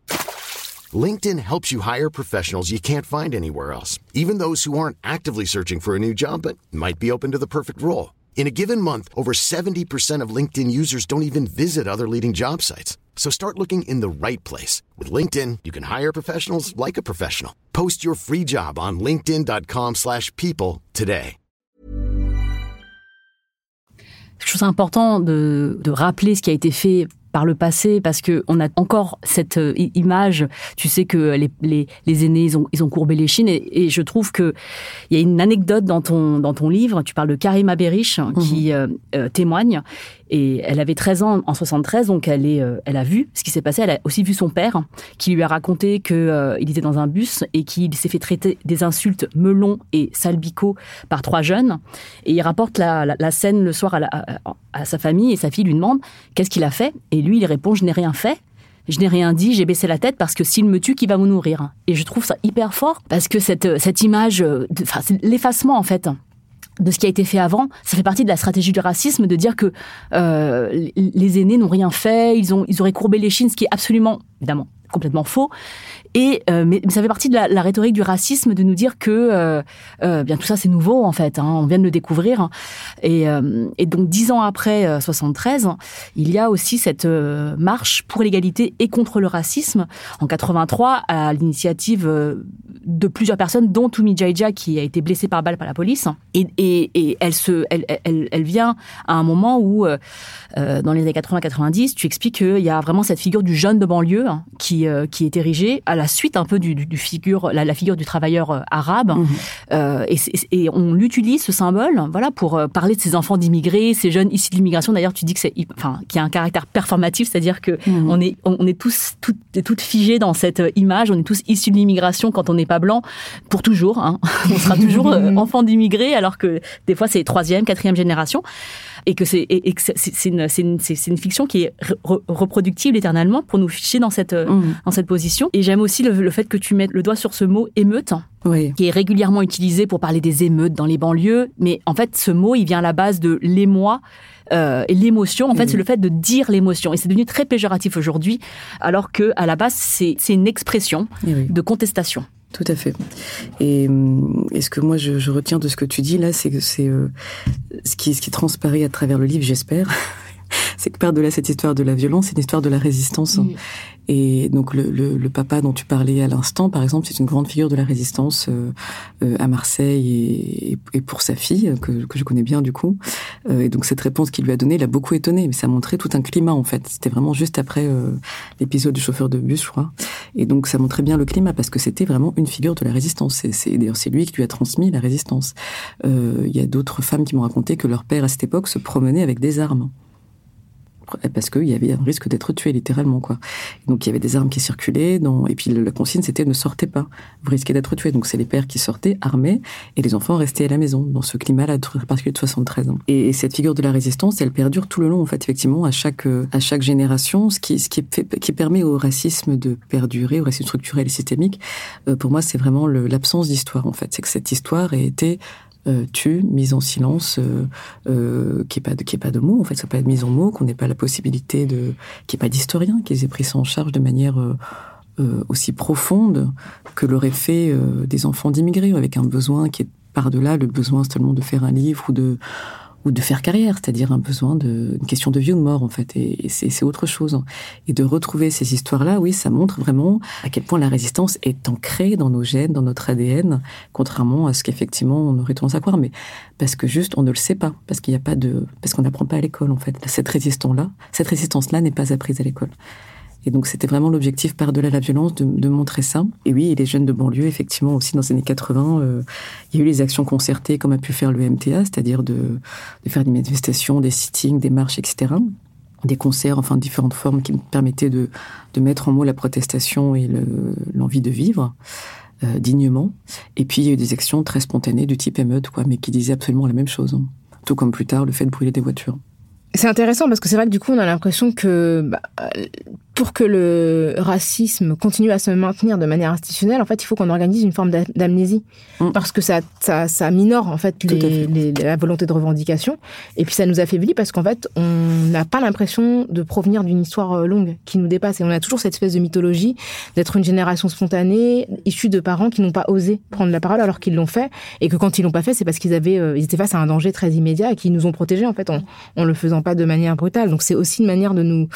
Speaker 5: LinkedIn helps you hire professionals you can't find anywhere else, even those who aren't actively searching for a new job but might be open to the perfect role. In a given month, over 70% of LinkedIn users don't even visit other leading job sites. So start looking in the right place. With LinkedIn, you can hire professionals like a professional. Post your free job on linkedin.com slash people today.
Speaker 2: Je trouve important de, de rappeler ce qui a été fait par le passé parce que on a encore cette euh, image. Tu sais que les, les, les aînés ils ont, ils ont courbé les chines et, et je trouve que il y a une anecdote dans ton dans ton livre. Tu parles de Karima Berich qui mhm. euh, euh, témoigne et elle avait 13 ans en 73, donc elle, est, euh, elle a vu ce qui s'est passé. Elle a aussi vu son père, qui lui a raconté qu'il euh, était dans un bus et qu'il s'est fait traiter des insultes melon et salbico par trois jeunes. Et il rapporte la, scène le soir à, sa famille et sa fille lui demande qu'est-ce qu'il a fait? Et lui, il répond Je n'ai rien fait. Je n'ai rien dit, j'ai baissé la tête parce que s'il me tue, qui va vous nourrir? Et je trouve ça hyper fort parce que cette, cette image, euh, l'effacement en fait de ce qui a été fait avant, ça fait partie de la stratégie du racisme de dire que euh, les aînés n'ont rien fait, ils ont ils auraient courbé les chines, ce qui est absolument évidemment complètement faux. Et euh, mais, ça fait partie de la, rhétorique du racisme de nous dire que euh, euh, tout ça c'est nouveau en fait, hein, on vient de le découvrir. Et, et donc dix ans après 73, il y a aussi cette marche pour l'égalité et contre le racisme en 83 à l'initiative de plusieurs personnes, dont Toumi Jaija qui a été blessée par balle par la police. Et, elle, vient à un moment où dans les années 80-90, tu expliques qu'il y a vraiment cette figure du jeune de banlieue hein, qui qui est érigée à la la suite un peu du, du, figure, la, figure du travailleur euh, arabe. Mhm. Euh, et, et, on l'utilise ce symbole, voilà, pour euh, parler de ces enfants d'immigrés, ces jeunes issus de l'immigration. D'ailleurs, tu dis que c'est, enfin, qui a un caractère performatif, c'est-à-dire que mhm. on est, on est tous, toutes, toutes figés dans cette image. On est tous issus de l'immigration quand on n'est pas blanc pour toujours. Hein. on sera toujours enfant d'immigrés, alors que des fois c'est troisième, quatrième génération et que c'est une, une, une, fiction qui est reproductible éternellement pour nous ficher dans cette mmh. dans cette position. Et j'aime aussi le, fait que tu mettes le doigt sur ce mot émeute. qui est régulièrement utilisé pour parler des émeutes dans les banlieues. Mais en fait, ce mot, il vient à la base de l'émoi, euh, et l'émotion, en fait, c'est le fait de dire l'émotion. Et c'est devenu très péjoratif aujourd'hui, alors que à la base, c'est une expression de contestation.
Speaker 3: Tout à fait. Et, hum, ce que moi je, retiens de ce que tu dis là, c'est que c'est euh, ce qui ce qui transparaît à travers le livre, j'espère, c'est que par-delà cette histoire de la violence, c'est une histoire de la résistance. Et donc le, le, le, papa dont tu parlais à l'instant, par exemple, c'est une grande figure de la résistance euh, euh à Marseille et, et, pour sa fille, que, que, je connais bien du coup. Euh, et donc cette réponse qu'il lui a donnée l'a beaucoup étonné, mais ça montrait tout un climat en fait. C'était vraiment juste après euh, l'épisode du chauffeur de bus, je crois. Et donc ça montrait bien le climat parce que c'était vraiment une figure de la résistance. C'est d'ailleurs c'est lui qui lui a transmis la résistance. Il y a d'autres femmes qui m'ont raconté que leur père à cette époque se promenait avec des armes parce qu'il y avait un risque d'être tué littéralement quoi. Donc il y avait des armes qui circulaient, et puis la consigne c'était ne sortez pas, vous risquez d'être tué. Donc c'est les pères qui sortaient armés et les enfants restaient à la maison dans ce climat-là particulier de 73 ans. Et, cette figure de la résistance, elle perdure tout le long en fait effectivement à chaque à chaque génération, ce qui ce qui, qui permet au racisme de perdurer, au racisme structurel et systémique. Euh, pour moi c'est vraiment l'absence d'histoire en fait, c'est que cette histoire a été euh, tue, mise en silence, euh, euh, qui est pas de, qui est pas de mots en fait, ça peut être mise en mots, qu'on n'ait pas la possibilité de, qui est pas d'historien, qu'ils aient pris ça en charge de manière euh, aussi profonde que l'aurait fait des enfants d'immigrés avec un besoin qui est par-delà le besoin seulement de faire un livre ou de ou de faire carrière, c'est-à-dire un besoin de une question de vie ou de mort en fait, et, c'est autre chose. Et de retrouver ces histoires-là, oui, ça montre vraiment à quel point la résistance est ancrée dans nos gènes, dans notre ADN, contrairement à ce qu'effectivement on aurait tendance à croire, mais parce que juste on ne le sait pas, parce qu'il n'y a pas de, parce qu'on n'apprend pas à l'école en fait. Cette résistance-là, cette résistance-là n'est pas apprise à l'école. Et donc c'était vraiment l'objectif par-delà la violence de, montrer ça. Et oui, et les jeunes de banlieue, effectivement, aussi dans les années 80, euh, il y a eu les actions concertées comme a pu faire le MTA, c'est-à-dire de, faire des manifestations, des sittings, des marches, etc. Des concerts, enfin différentes formes qui permettaient de, de mettre en mots la protestation et l'envie de vivre. Euh, dignement. Et puis il y a eu des actions très spontanées du type émeute, quoi, mais qui disaient absolument la même chose. Hein. Tout comme plus tard le fait de brûler des voitures.
Speaker 1: C'est intéressant parce que c'est vrai que du coup on a l'impression que bah, pour que le racisme continue à se maintenir de manière institutionnelle, en fait, il faut qu'on organise une forme d'amnésie, mm. parce que ça, ça, ça, minore en fait, les, la volonté de revendication, et puis ça nous affaiblit parce qu'en fait, on n'a pas l'impression de provenir d'une histoire euh, longue qui nous dépasse, et on a toujours cette espèce de mythologie d'être une génération spontanée, issue de parents qui n'ont pas osé prendre la parole alors qu'ils l'ont fait, et que quand ils l'ont pas fait, c'est parce qu'ils avaient, euh, ils étaient face à un danger très immédiat et qu'ils nous ont protégés en fait en, en le faisant pas de manière brutale. Donc c'est aussi une manière de nous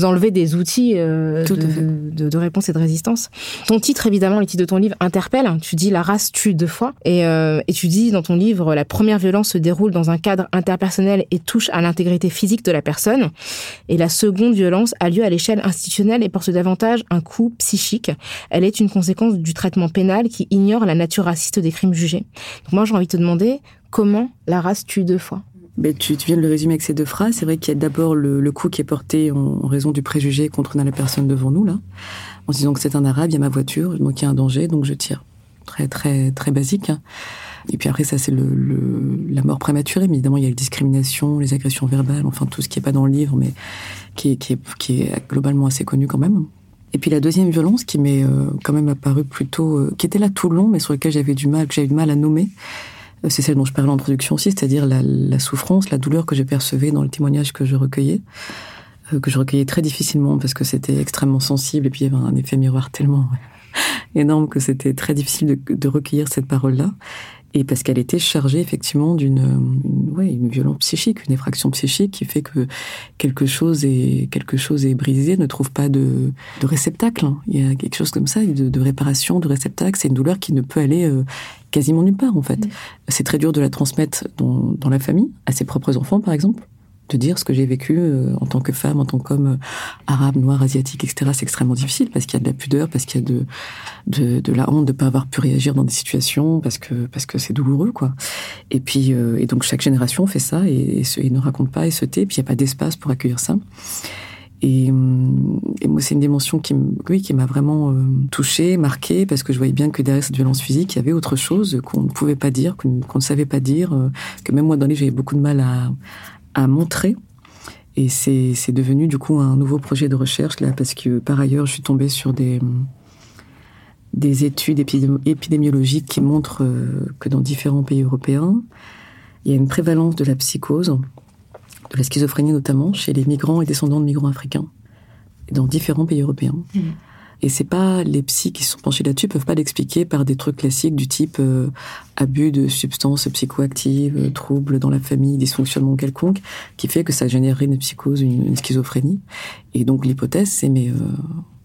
Speaker 1: enlever des outils euh, de, réponse et de résistance. Ton titre, évidemment, le titre de ton livre interpelle. Tu dis la race tue deux fois. Et, euh, et tu dis dans ton livre, la première violence se déroule dans un cadre interpersonnel et touche à l'intégrité physique de la personne. Et la seconde violence a lieu à l'échelle institutionnelle et porte davantage un coup psychique. Elle est une conséquence du traitement pénal qui ignore la nature raciste des crimes jugés. Donc moi, j'ai envie de te demander comment la race tue deux fois
Speaker 3: tu, tu, viens de le résumer avec ces deux phrases. C'est vrai qu'il y a d'abord le, coup qui est porté en, raison du préjugé contre la personne devant nous, là, en se disant que c'est un arabe, il y a ma voiture, donc il y a un danger, donc je tire. Très, très, très basique. Hein. Et puis après, ça, c'est le, la mort prématurée. Mais évidemment, il y a les discriminations, les agressions verbales, enfin tout ce qui est pas dans le livre, mais qui est, qui est, globalement assez connu quand même. Et puis la deuxième violence qui m'est euh, quand même apparue plutôt, euh, qui était là tout le long, mais sur lequel j'avais du mal, que j'avais du mal à nommer, c'est celle dont je parlais en introduction aussi, c'est-à-dire la, souffrance, la douleur que je percevais dans le témoignage que je recueillais. que je recueillais très difficilement parce que c'était extrêmement sensible et puis il y avait un effet miroir tellement énorme que c'était très difficile de, de recueillir cette parole-là et parce qu'elle était chargée effectivement d'une ouais, une violence psychique, une effraction psychique qui fait que quelque chose est quelque chose est brisé, ne trouve pas de, de réceptacle. Hein. Il y a quelque chose comme ça, de, de réparation, de réceptacle. C'est une douleur qui ne peut aller euh, quasiment nulle part en fait. C'est très dur de la transmettre dans, dans la famille, à ses propres enfants par exemple de dire ce que j'ai vécu euh, en tant que femme, en tant qu'homme euh, arabe, noir, asiatique, etc. C'est extrêmement difficile parce qu'il y a de la pudeur, parce qu'il y a de, de, de la honte de pas avoir pu réagir dans des situations, parce que parce que c'est douloureux, quoi. Et puis euh, et donc chaque génération fait ça et, et, ne raconte pas et se tait. Puis il y a pas d'espace pour accueillir ça. Et, et moi, c'est une dimension qui, oui, qui m'a vraiment euh, touchée, marquée, parce que je voyais bien que derrière cette violence physique, il y avait autre chose qu'on ne pouvait pas dire, qu'on ne savait pas dire, que même moi dans les j'avais beaucoup de mal à, à montrer. Et c'est devenu du coup un nouveau projet de recherche là parce que par ailleurs je suis tombée sur des des études épidémiologiques qui montrent euh, que dans différents pays européens, il y a une prévalence de la psychose, de la schizophrénie notamment, chez les migrants et descendants de migrants africains, dans différents pays européens. Mmh. Et c'est pas les psys qui sont penchés là-dessus peuvent pas l'expliquer par des trucs classiques du type euh, abus de substances psychoactives, euh, troubles dans la famille, dysfonctionnement quelconque, qui fait que ça générerait une psychose, une, schizophrénie. Et donc l'hypothèse, c'est mais euh,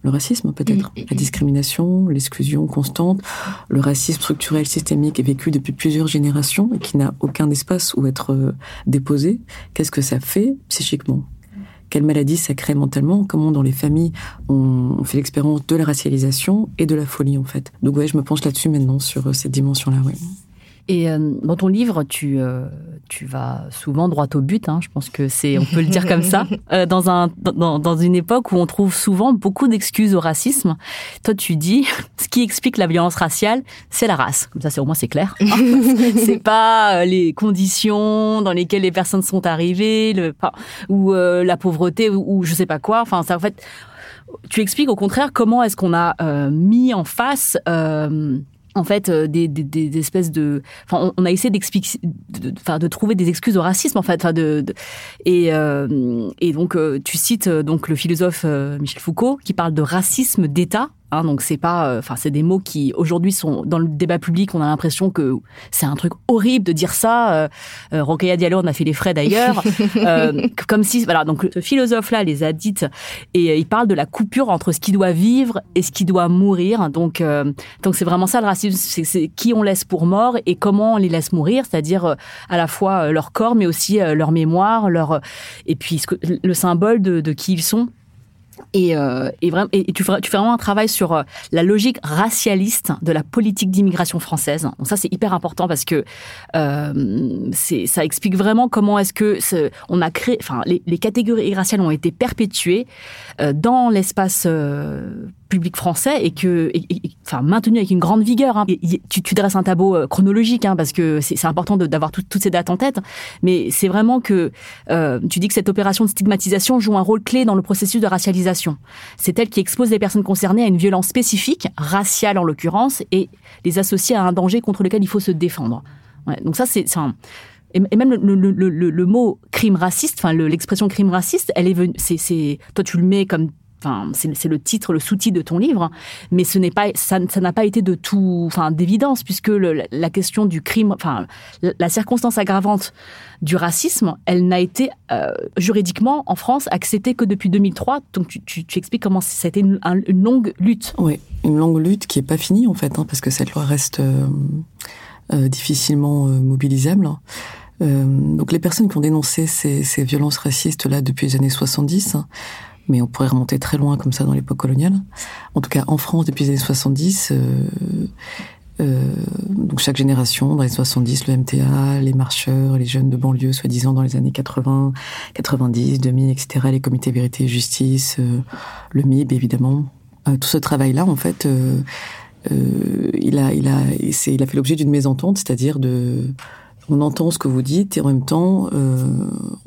Speaker 3: le racisme peut-être, mm, mm, la mm. discrimination, l'exclusion constante, le racisme structurel systémique est vécu depuis plusieurs générations et qui n'a aucun espace où être déposé. Qu'est-ce que ça fait psychiquement? Quelle maladie ça crée mentalement, comment dans les familles on, fait l'expérience de la racialisation et de la folie en fait. Donc ouais, je me penche là-dessus maintenant sur euh, cette dimension-là.
Speaker 2: Et euh, dans ton livre, tu, euh, tu vas souvent droit au but. Hein, je pense que c'est, on peut le dire comme ça, euh, dans, un, dans, dans, une époque où on trouve souvent beaucoup d'excuses au racisme. Toi, tu dis, ce qui explique la violence raciale, c'est la race. Comme ça, c'est au moins c'est clair. c'est pas les conditions dans lesquelles les personnes sont arrivées, le, ou la pauvreté, ou, ou, je sais pas quoi. Enfin, ça en fait, tu expliques au contraire comment est-ce qu'on a mis en face en fait euh, des, espèces de enfin on, a essayé d'expliquer enfin de, trouver des excuses au racisme en fait de, et euh, et donc euh, tu cites donc le philosophe Michel Foucault qui parle de racisme d'État Hein, donc c'est pas, euh, enfin c'est des mots qui aujourd'hui sont dans le débat public. On a l'impression que c'est un truc horrible de dire ça. Euh, euh Rokhaya Diallo en a fait les frais d'ailleurs, euh, comme si voilà. Donc ce philosophe-là les a dites et il parle de la coupure entre ce qui doit vivre et ce qui doit mourir. Donc donc c'est vraiment ça le racisme, c'est qui on laisse pour mort et comment on les laisse mourir, c'est-à-dire à la fois leur corps mais aussi leur mémoire, leur et puis ce que, le symbole de, de qui ils sont. Et, euh, et, vraiment, et tu, fais, vraiment un travail sur euh, la logique racialiste de la politique d'immigration française. Donc ça, c'est hyper important parce que euh, ça explique vraiment comment est-ce que on a créé, enfin, les, les, catégories raciales ont été perpétuées euh, dans l'espace euh, public français et que, enfin, maintenu avec une grande vigueur. Hein. tu, tu, dresses un tableau euh, chronologique hein, parce que c'est important d'avoir toutes ces dates en tête, mais c'est vraiment que euh, tu dis que cette opération de stigmatisation joue un rôle clé dans le processus de racialisation. C'est elle qui expose les personnes concernées à une violence spécifique, raciale en l'occurrence, et les associe à un danger contre lequel il faut se défendre. Ouais, donc ça, c'est et même le, le, le, le, mot crime raciste, enfin l'expression crime raciste, elle est venue. C'est, toi tu le mets comme Enfin, c'est le titre, le sous-titre de ton livre, mais ce n'est pas, ça, n'a pas été de tout, enfin, d'évidence, puisque la question du crime, enfin, la, circonstance aggravante du racisme, elle n'a été euh, juridiquement en France acceptée que depuis 2003. Donc, tu, expliques comment ça a été une, longue lutte.
Speaker 3: Oui, une longue lutte qui est pas finie en fait, hein, parce que cette loi reste euh, euh, difficilement mobilisable. Donc, les personnes qui ont dénoncé ces, ces violences racistes là depuis les années 70 mais on pourrait remonter très loin comme ça dans l'époque coloniale. En tout cas, en France, depuis les années 70, euh, euh, donc chaque génération, dans les 70, le MTA, les marcheurs, les jeunes de banlieue, soi-disant dans les années 80, 90, 2000, etc., les comités vérité et justice, euh, le MIB, évidemment. Tout ce travail-là, en fait, il, a, il a fait l'objet d'une mésentente, c'est-à-dire de on entend ce que vous dites et en même temps, euh,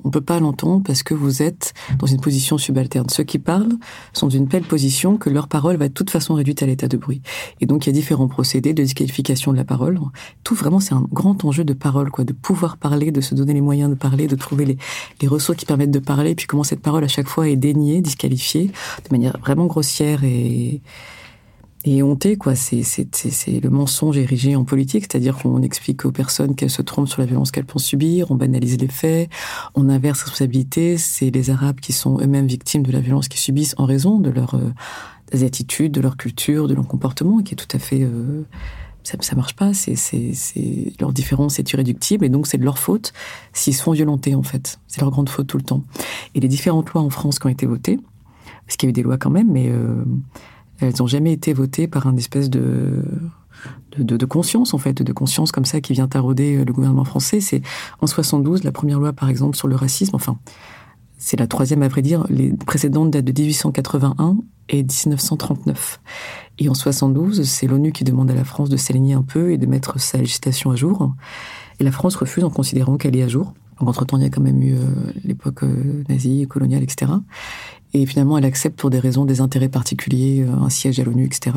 Speaker 3: on peut pas l'entendre parce que vous êtes dans une position subalterne. Ceux qui parlent sont d'une telle position que leur parole va de toute façon réduite à l'état de bruit. Et donc, il y a différents procédés de disqualification de la parole. Tout vraiment, c'est un grand enjeu de parole, quoi, de pouvoir parler, de se donner les moyens de parler, de trouver les, les ressources qui permettent de parler, et puis comment cette parole à chaque fois est déniée, disqualifiée, de manière vraiment grossière et et honté quoi. C'est le mensonge érigé en politique c'est-à-dire qu'on explique aux personnes qu'elles se trompent sur la violence qu'elles pensent subir on banalise les faits on inverse responsabilité c'est les arabes qui sont eux-mêmes victimes de la violence qu'ils subissent en raison de leurs euh, attitudes de leur culture de leur comportement qui est tout à fait euh, ça, ça marche pas c'est c'est leur différence est irréductible et donc c'est de leur faute s'ils se font violenter en fait. C'est leur grande faute tout le temps. Et les différentes lois en France qui ont été votées parce qu'il y a eu des lois quand même mais euh, elles n'ont jamais été votées par un espèce de, de, conscience, en fait, de conscience comme ça qui vient tarauder euh, le gouvernement français. C'est en 72, la première loi, par exemple, sur le racisme. Enfin, c'est la troisième, à vrai dire. Les précédentes datent de 1881 et 1939. Et en 72, c'est l'ONU qui demande à la France de s'aligner un peu et de mettre sa législation à jour. Et la France refuse en considérant qu'elle est à jour. Donc, entre-temps, il y a quand même eu euh, l'époque euh, nazie, coloniale, etc. Et finalement, elle accepte pour des raisons, des intérêts particuliers, euh, un siège à l'ONU, etc.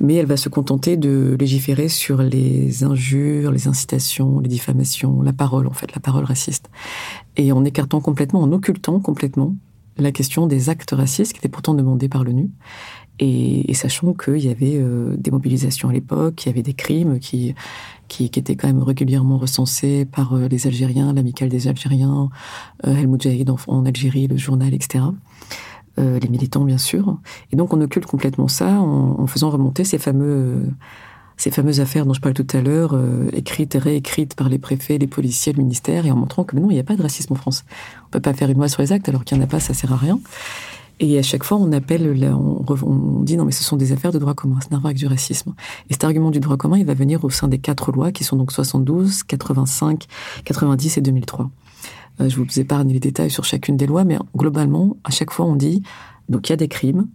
Speaker 3: Mais elle va se contenter de légiférer sur les injures, les incitations, les diffamations, la parole, en fait, la parole raciste. Et en écartant complètement, en occultant complètement la question des actes racistes qui étaient pourtant demandés par l'ONU. Et, et sachant qu'il y avait euh, des mobilisations à l'époque, il y avait des crimes qui, qui, qui, étaient quand même régulièrement recensés par euh, les Algériens, l'amicale des Algériens, euh, El Moudjahid en, en, Algérie, le journal, etc. Euh, les militants, bien sûr. Et donc on occulte complètement ça en, en faisant remonter ces fameux ces fameuses affaires dont je parlais tout à l'heure, euh, écrites et réécrites par les préfets, les policiers, le ministère, et en montrant que non, il n'y a pas de racisme en France. On peut pas faire une loi sur les actes alors qu'il n'y en a pas, ça sert à rien. Et à chaque fois, on appelle, on, dit non, mais ce sont des affaires de droit commun, c'est un avec du racisme. Et cet argument du droit commun, il va venir au sein des quatre lois qui sont donc 72, 85, 90 et 2003. Euh, je vous épargne les détails sur chacune des lois, mais globalement, à chaque fois, on dit donc il y a des crimes,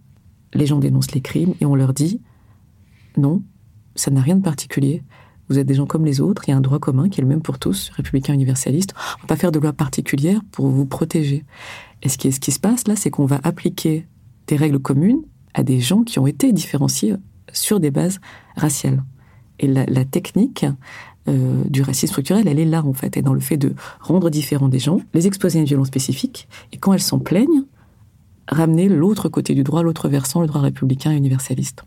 Speaker 3: les gens dénoncent les crimes et on leur dit non, ça n'a rien de particulier. Vous êtes des gens comme les autres, il y a un droit commun qui est le même pour tous, républicain universaliste. On ne va pas faire de loi particulière pour vous protéger. Et ce qui, ce qui se passe là, c'est qu'on va appliquer des règles communes à des gens qui ont été différenciés sur des bases raciales. Et la, technique euh, du racisme structurel, elle est là en fait, et dans le fait de rendre différents des gens, les exposer à une violence spécifique, et quand elles s'en plaignent, ramener l'autre côté du droit, l'autre versant, le droit républicain et universaliste.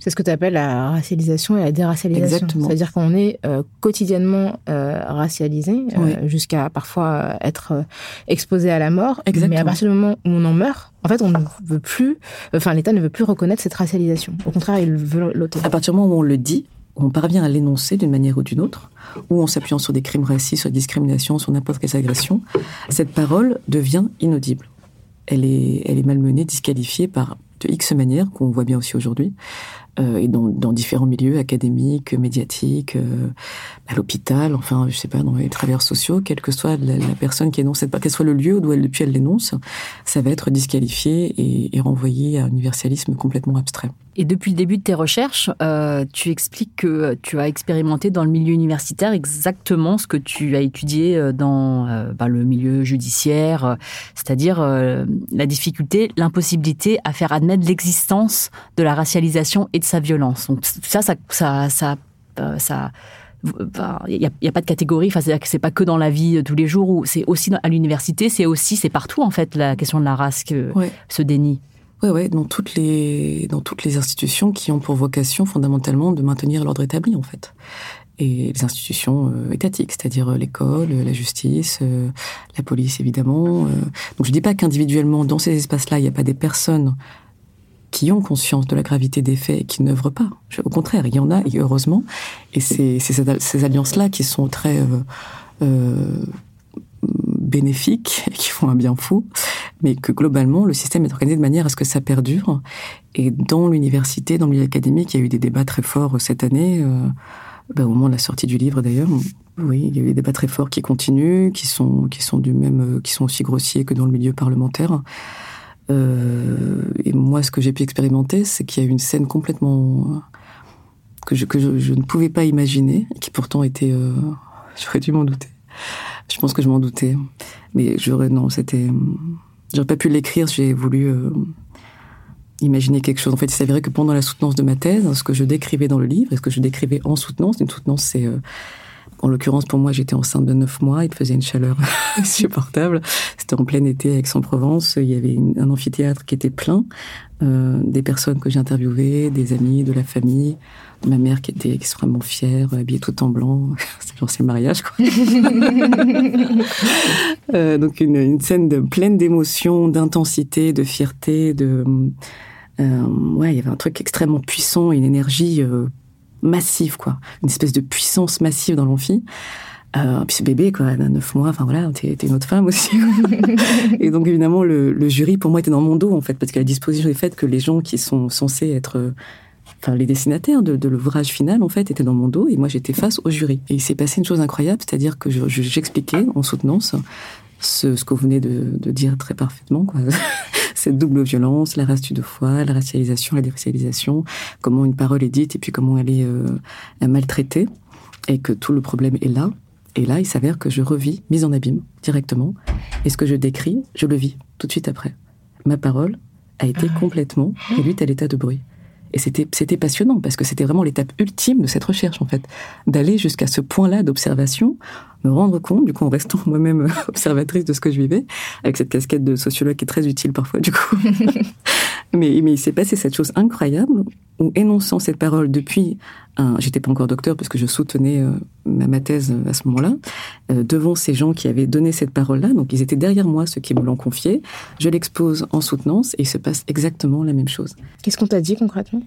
Speaker 1: C'est ce que tu appelles la racialisation et la déracialisation. C'est-à-dire qu'on est euh, quotidiennement euh, racialisé euh, jusqu'à parfois être exposé à la mort.
Speaker 3: Exactement.
Speaker 1: Mais à partir du moment où on en meurt, en fait, on ne veut plus, enfin, l'État ne veut plus reconnaître cette racialisation. Au contraire, il veut l'ôter.
Speaker 3: À partir du moment où on le dit, on parvient à l'énoncer d'une manière ou d'une autre, ou en s'appuyant sur des crimes racistes, sur des discriminations, sur n'importe quelle agression, cette parole devient inaudible. Elle est, elle est malmenée, disqualifiée par de X manières, qu'on voit bien aussi aujourd'hui, et dans, dans, différents milieux académiques, médiatiques, euh, à l'hôpital, enfin, je sais pas, dans les travailleurs sociaux, quelle que soit la, la personne qui énonce cette quel soit le lieu d'où elle, depuis elle l'énonce, ça va être disqualifié et, et, renvoyé à un universalisme complètement abstrait.
Speaker 2: Et depuis le début de tes recherches, euh, tu expliques que tu as expérimenté dans le milieu universitaire exactement ce que tu as étudié euh, dans euh, bah, le milieu judiciaire, c'est-à-dire euh, la difficulté, l'impossibilité à faire admettre l'existence de la racialisation et de sa violence. Donc ça, ça, ça, ça, euh, ça il n'y a, a, pas de catégorie. Enfin, c'est-à-dire que c'est pas que dans la vie de tous les jours. Ou c'est aussi à l'université, c'est aussi, c'est partout en fait la question de la race que
Speaker 3: ouais.
Speaker 2: se dénie.
Speaker 3: Oui, ouais, dans toutes les dans toutes les institutions qui ont pour vocation fondamentalement de maintenir l'ordre établi en fait. Et les institutions euh, étatiques, c'est-à-dire l'école, la justice, euh, la police évidemment. Euh. Donc je dis pas qu'individuellement dans ces espaces-là, il n'y a pas des personnes qui ont conscience de la gravité des faits et qui n'œuvrent pas. Au contraire, il y en a, et heureusement. Et c'est ces alliances-là qui sont très euh, euh, bénéfiques, qui font un bien fou, mais que globalement, le système est organisé de manière à ce que ça perdure. Et dans l'université, dans le milieu académique, il y a eu des débats très forts cette année, euh, ben, au moment de la sortie du livre d'ailleurs. Oui, il y a eu des débats très forts qui continuent, qui sont, qui sont du même, qui sont aussi grossiers que dans le milieu parlementaire. Euh, et moi, ce que j'ai pu expérimenter, c'est qu'il y a une scène complètement que je, que je, ne pouvais pas imaginer, qui pourtant était, euh, j'aurais dû m'en douter. Je pense que je m'en doutais. Mais j'aurais, non, c'était, j'aurais pas pu l'écrire, j'ai voulu euh, imaginer quelque chose. En fait, il s'avérait que pendant la soutenance de ma thèse, ce que je décrivais dans le livre et ce que je décrivais en soutenance, une soutenance, c'est, euh, en l'occurrence, pour moi, j'étais enceinte de neuf mois, il faisait une chaleur insupportable. C'était en plein été à Aix-en-Provence, il y avait un amphithéâtre qui était plein, euh, des personnes que j'ai interviewées, des amis, de la famille, ma mère qui était extrêmement fière, habillée tout en blanc, c'est genre c'est le mariage quoi. euh, donc une, une, scène de, pleine d'émotions, d'intensité, de fierté, de euh, ouais, il y avait un truc extrêmement puissant, une énergie euh, massive quoi, une espèce de puissance massive dans l'amphi. Euh, puis ce bébé, quoi, à neuf mois, enfin voilà, t'es une autre femme aussi. et donc évidemment, le, le, jury pour moi était dans mon dos en fait, parce que la disposition est faite que les gens qui sont censés être, enfin les dessinataires de, de l'ouvrage final en fait étaient dans mon dos et moi j'étais face au jury. Et il s'est passé une chose incroyable, c'est-à-dire que j'expliquais en soutenance ce, ce que vous venez de, de dire très parfaitement, quoi. cette double violence, la race de foi, la racialisation, la déracialisation, comment une parole est dite et puis comment elle est euh, maltraitée, et que tout le problème est là. Et là, il s'avère que je revis, mise en abîme, directement. Et ce que je décris, je le vis tout de suite après. Ma parole a été ah complètement réduite à l'état de bruit. Et c'était, c'était passionnant parce que c'était vraiment l'étape ultime de cette recherche, en fait. D'aller jusqu'à ce point-là d'observation, me rendre compte, du coup, en restant moi-même observatrice de ce que je vivais, avec cette casquette de sociologue qui est très utile parfois, du coup. mais, mais il s'est passé cette chose incroyable où, énonçant cette parole depuis un, j'étais pas encore docteur parce que je soutenais euh, ma, thèse à ce moment-là, euh, devant ces gens qui avaient donné cette parole-là, donc ils étaient derrière moi, ceux qui me l'ont confié, je l'expose en soutenance et il se passe exactement la même chose.
Speaker 1: Qu'est-ce qu'on t'a dit concrètement?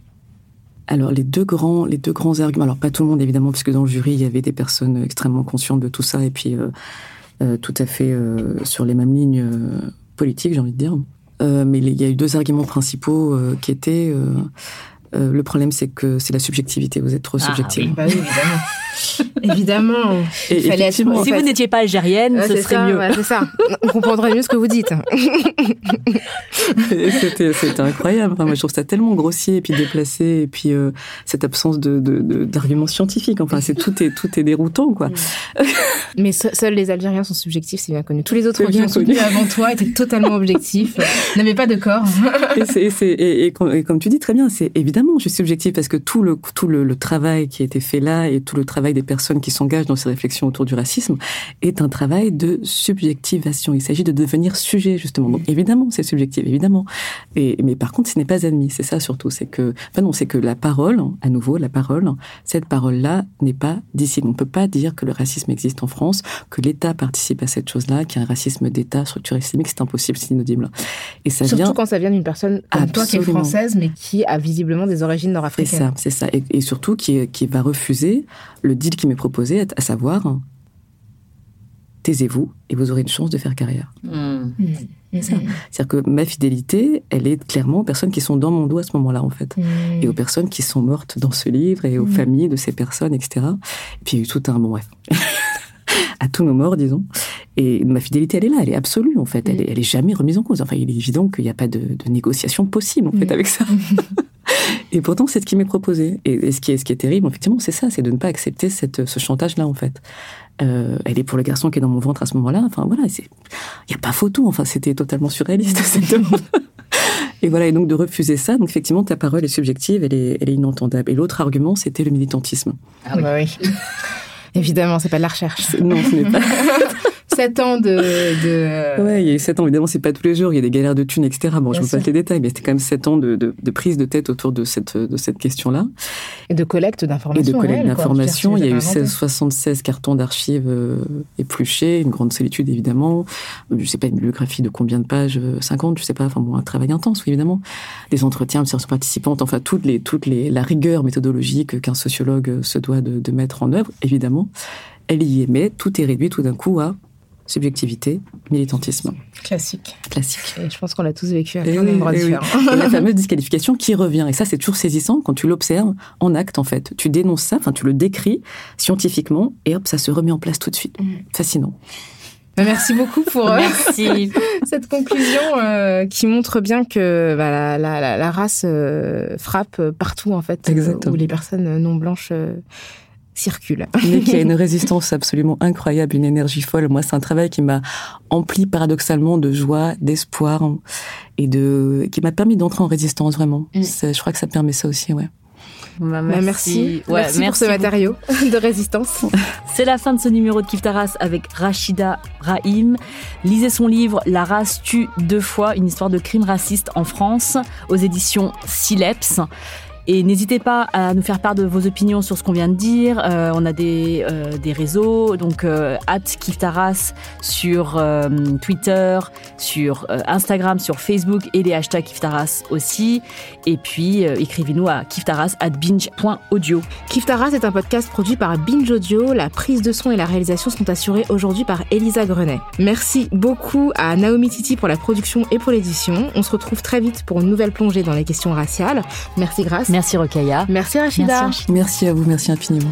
Speaker 3: Alors les deux grands, les deux grands arguments. Alors pas tout le monde évidemment, puisque dans le jury il y avait des personnes extrêmement conscientes de tout ça et puis euh, euh, tout à fait euh, sur les mêmes lignes euh, politiques, j'ai envie de dire. Euh, mais il y a eu deux arguments principaux qui étaient euh, le problème, c'est que c'est la subjectivité. Vous êtes trop ah, subjective.
Speaker 1: Oui, bah oui, évidemment. évidemment.
Speaker 2: Et, il fallait être, si vous n'étiez pas algérienne, ce serait mieux.
Speaker 1: c'est ça. On comprendrait mieux ce que vous dites.
Speaker 3: c'était, incroyable. Enfin, moi, je trouve ça tellement grossier et puis déplacé et puis euh, cette absence de, de, d'arguments scientifiques. Enfin, c'est tout est tout est déroutant, quoi.
Speaker 1: Mais seuls les Algériens sont subjectifs, c'est bien connu. Tous les autres qui ont soutenu avant toi étaient totalement objectifs, n'avaient pas de corps.
Speaker 3: et, c'est, et, et, comme tu dis très bien, c'est évidemment je suis subjective parce que tout le tout le, travail qui a été fait là et tout le travail des personnes qui s'engagent dans ces réflexions autour du racisme est un travail de subjectivation. Il s'agit de devenir sujet justement. Donc évidemment, c'est subjectif, évidemment. Et mais par contre, ce n'est pas admis. C'est ça surtout, c'est que enfin non, c'est que la parole, à nouveau, la parole, cette parole-là n'est pas d'ici. On peut pas dire que le racisme existe en France, que l'État participe à cette chose-là, qu'il y a un racisme d'État structuré systémique, c'est impossible, c'est inaudible.
Speaker 1: Et ça surtout vient... quand ça vient d'une personne comme toi qui est française, mais qui a visiblement des origines nord-africaines.
Speaker 3: C'est ça, c'est ça. Et, surtout qui, qui, va refuser le deal qui m'est proposé, à savoir taisez-vous et vous aurez une chance de faire carrière. Mmh. Mmh. C'est-à-dire que ma fidélité, elle est clairement aux personnes qui sont dans mon dos à ce moment-là, en fait. Mmh. Et aux personnes qui sont mortes dans ce livre et aux familles de ces personnes, etc. Et puis il y a eu tout un, bon bref. à tous nos morts, disons. Et ma fidélité, elle est là, elle est absolue, en fait. Elle, est, elle est jamais remise en cause. Enfin, il est évident qu'il n'y a pas de, de, négociation possible, en fait, avec ça. et pourtant, c'est ce qui m'est proposé. Et, ce, qui est, ce qui est terrible, effectivement, c'est ça, c'est de ne pas accepter cette, ce chantage-là, en fait. Euh, elle est pour le garçon qui est dans mon ventre à ce moment-là. Enfin, voilà, il n'y a pas photo. Enfin, c'était totalement surréaliste, cette Et voilà, et donc de refuser ça, donc effectivement, ta parole est subjective, elle est, elle est inentendable. Et l'autre argument, c'était le militantisme.
Speaker 1: Ah bah oui. Évidemment, c'est pas de la recherche.
Speaker 3: Non, ce n'est pas.
Speaker 1: 7 ans de, de...
Speaker 3: Ouais, il y a eu 7 ans. Évidemment, c'est pas tous les jours. Il y a des galères de thunes, etc. Bon, Bien je vous passe les détails, mais c'était quand même 7 ans de, de, de, prise de tête autour de cette, de cette question-là.
Speaker 1: Et de collecte d'informations.
Speaker 3: Et de collecte d'informations. Il y a eu 16, 76 cartons d'archives euh, épluchés, une grande solitude, évidemment. Je sais pas, une bibliographie de combien de pages 50, je sais pas. Enfin bon, un travail intense, oui, évidemment. Des entretiens, observations participantes, enfin, toutes les, toutes les, la rigueur méthodologique qu'un sociologue se doit de, de mettre en œuvre, évidemment. Elle y est, mais tout est réduit tout d'un coup à subjectivité, militantisme.
Speaker 1: Classique.
Speaker 3: Classique.
Speaker 1: Et je pense qu'on l'a tous vécu à plein d'endroits différents.
Speaker 3: La fameuse disqualification qui revient. Et ça, c'est toujours saisissant quand tu l'observes en acte, en fait. Tu dénonces ça, enfin, tu le décris scientifiquement, et hop, ça se remet en place tout de suite. Mm. Fascinant.
Speaker 1: Bah, merci beaucoup pour euh, cette conclusion euh, qui montre bien que bah, la, la, la, race euh, frappe partout en fait,
Speaker 3: Exactement.
Speaker 1: où les personnes non blanches circule.
Speaker 3: Mais qui a une résistance absolument incroyable, une énergie folle. Moi, c'est un travail qui m'a empli paradoxalement de joie, d'espoir et de qui m'a permis d'entrer en résistance vraiment. Mm. Je crois que ça permet ça aussi, ouais.
Speaker 1: Bah, bah, merci. merci. pour ce matériau de résistance.
Speaker 2: C'est la fin de ce numéro de Kiftaras avec Rachida Rahim. Lisez son livre La race tue deux fois, une histoire de crime raciste en France aux éditions Sileps. Et n'hésitez pas à nous faire part de vos opinions sur ce qu'on vient de dire. Euh, on a des, euh, des réseaux, donc euh, Kiftaras sur euh, Twitter, sur Instagram, sur Facebook et les hashtags Kiftaras aussi. Et puis écrivez-nous à kiftaras at binge.audio.
Speaker 1: Kiftaras est un podcast produit par Binge Audio. La prise de son et la réalisation sont assurées aujourd'hui par Elisa Grenet. Merci beaucoup à Naomi Titi pour la production et pour l'édition. On se retrouve très vite pour une nouvelle plongée dans les questions raciales. Merci Grâce.
Speaker 2: Merci Rokaya.
Speaker 1: Merci Rachida.
Speaker 3: Merci, à vous, merci infiniment.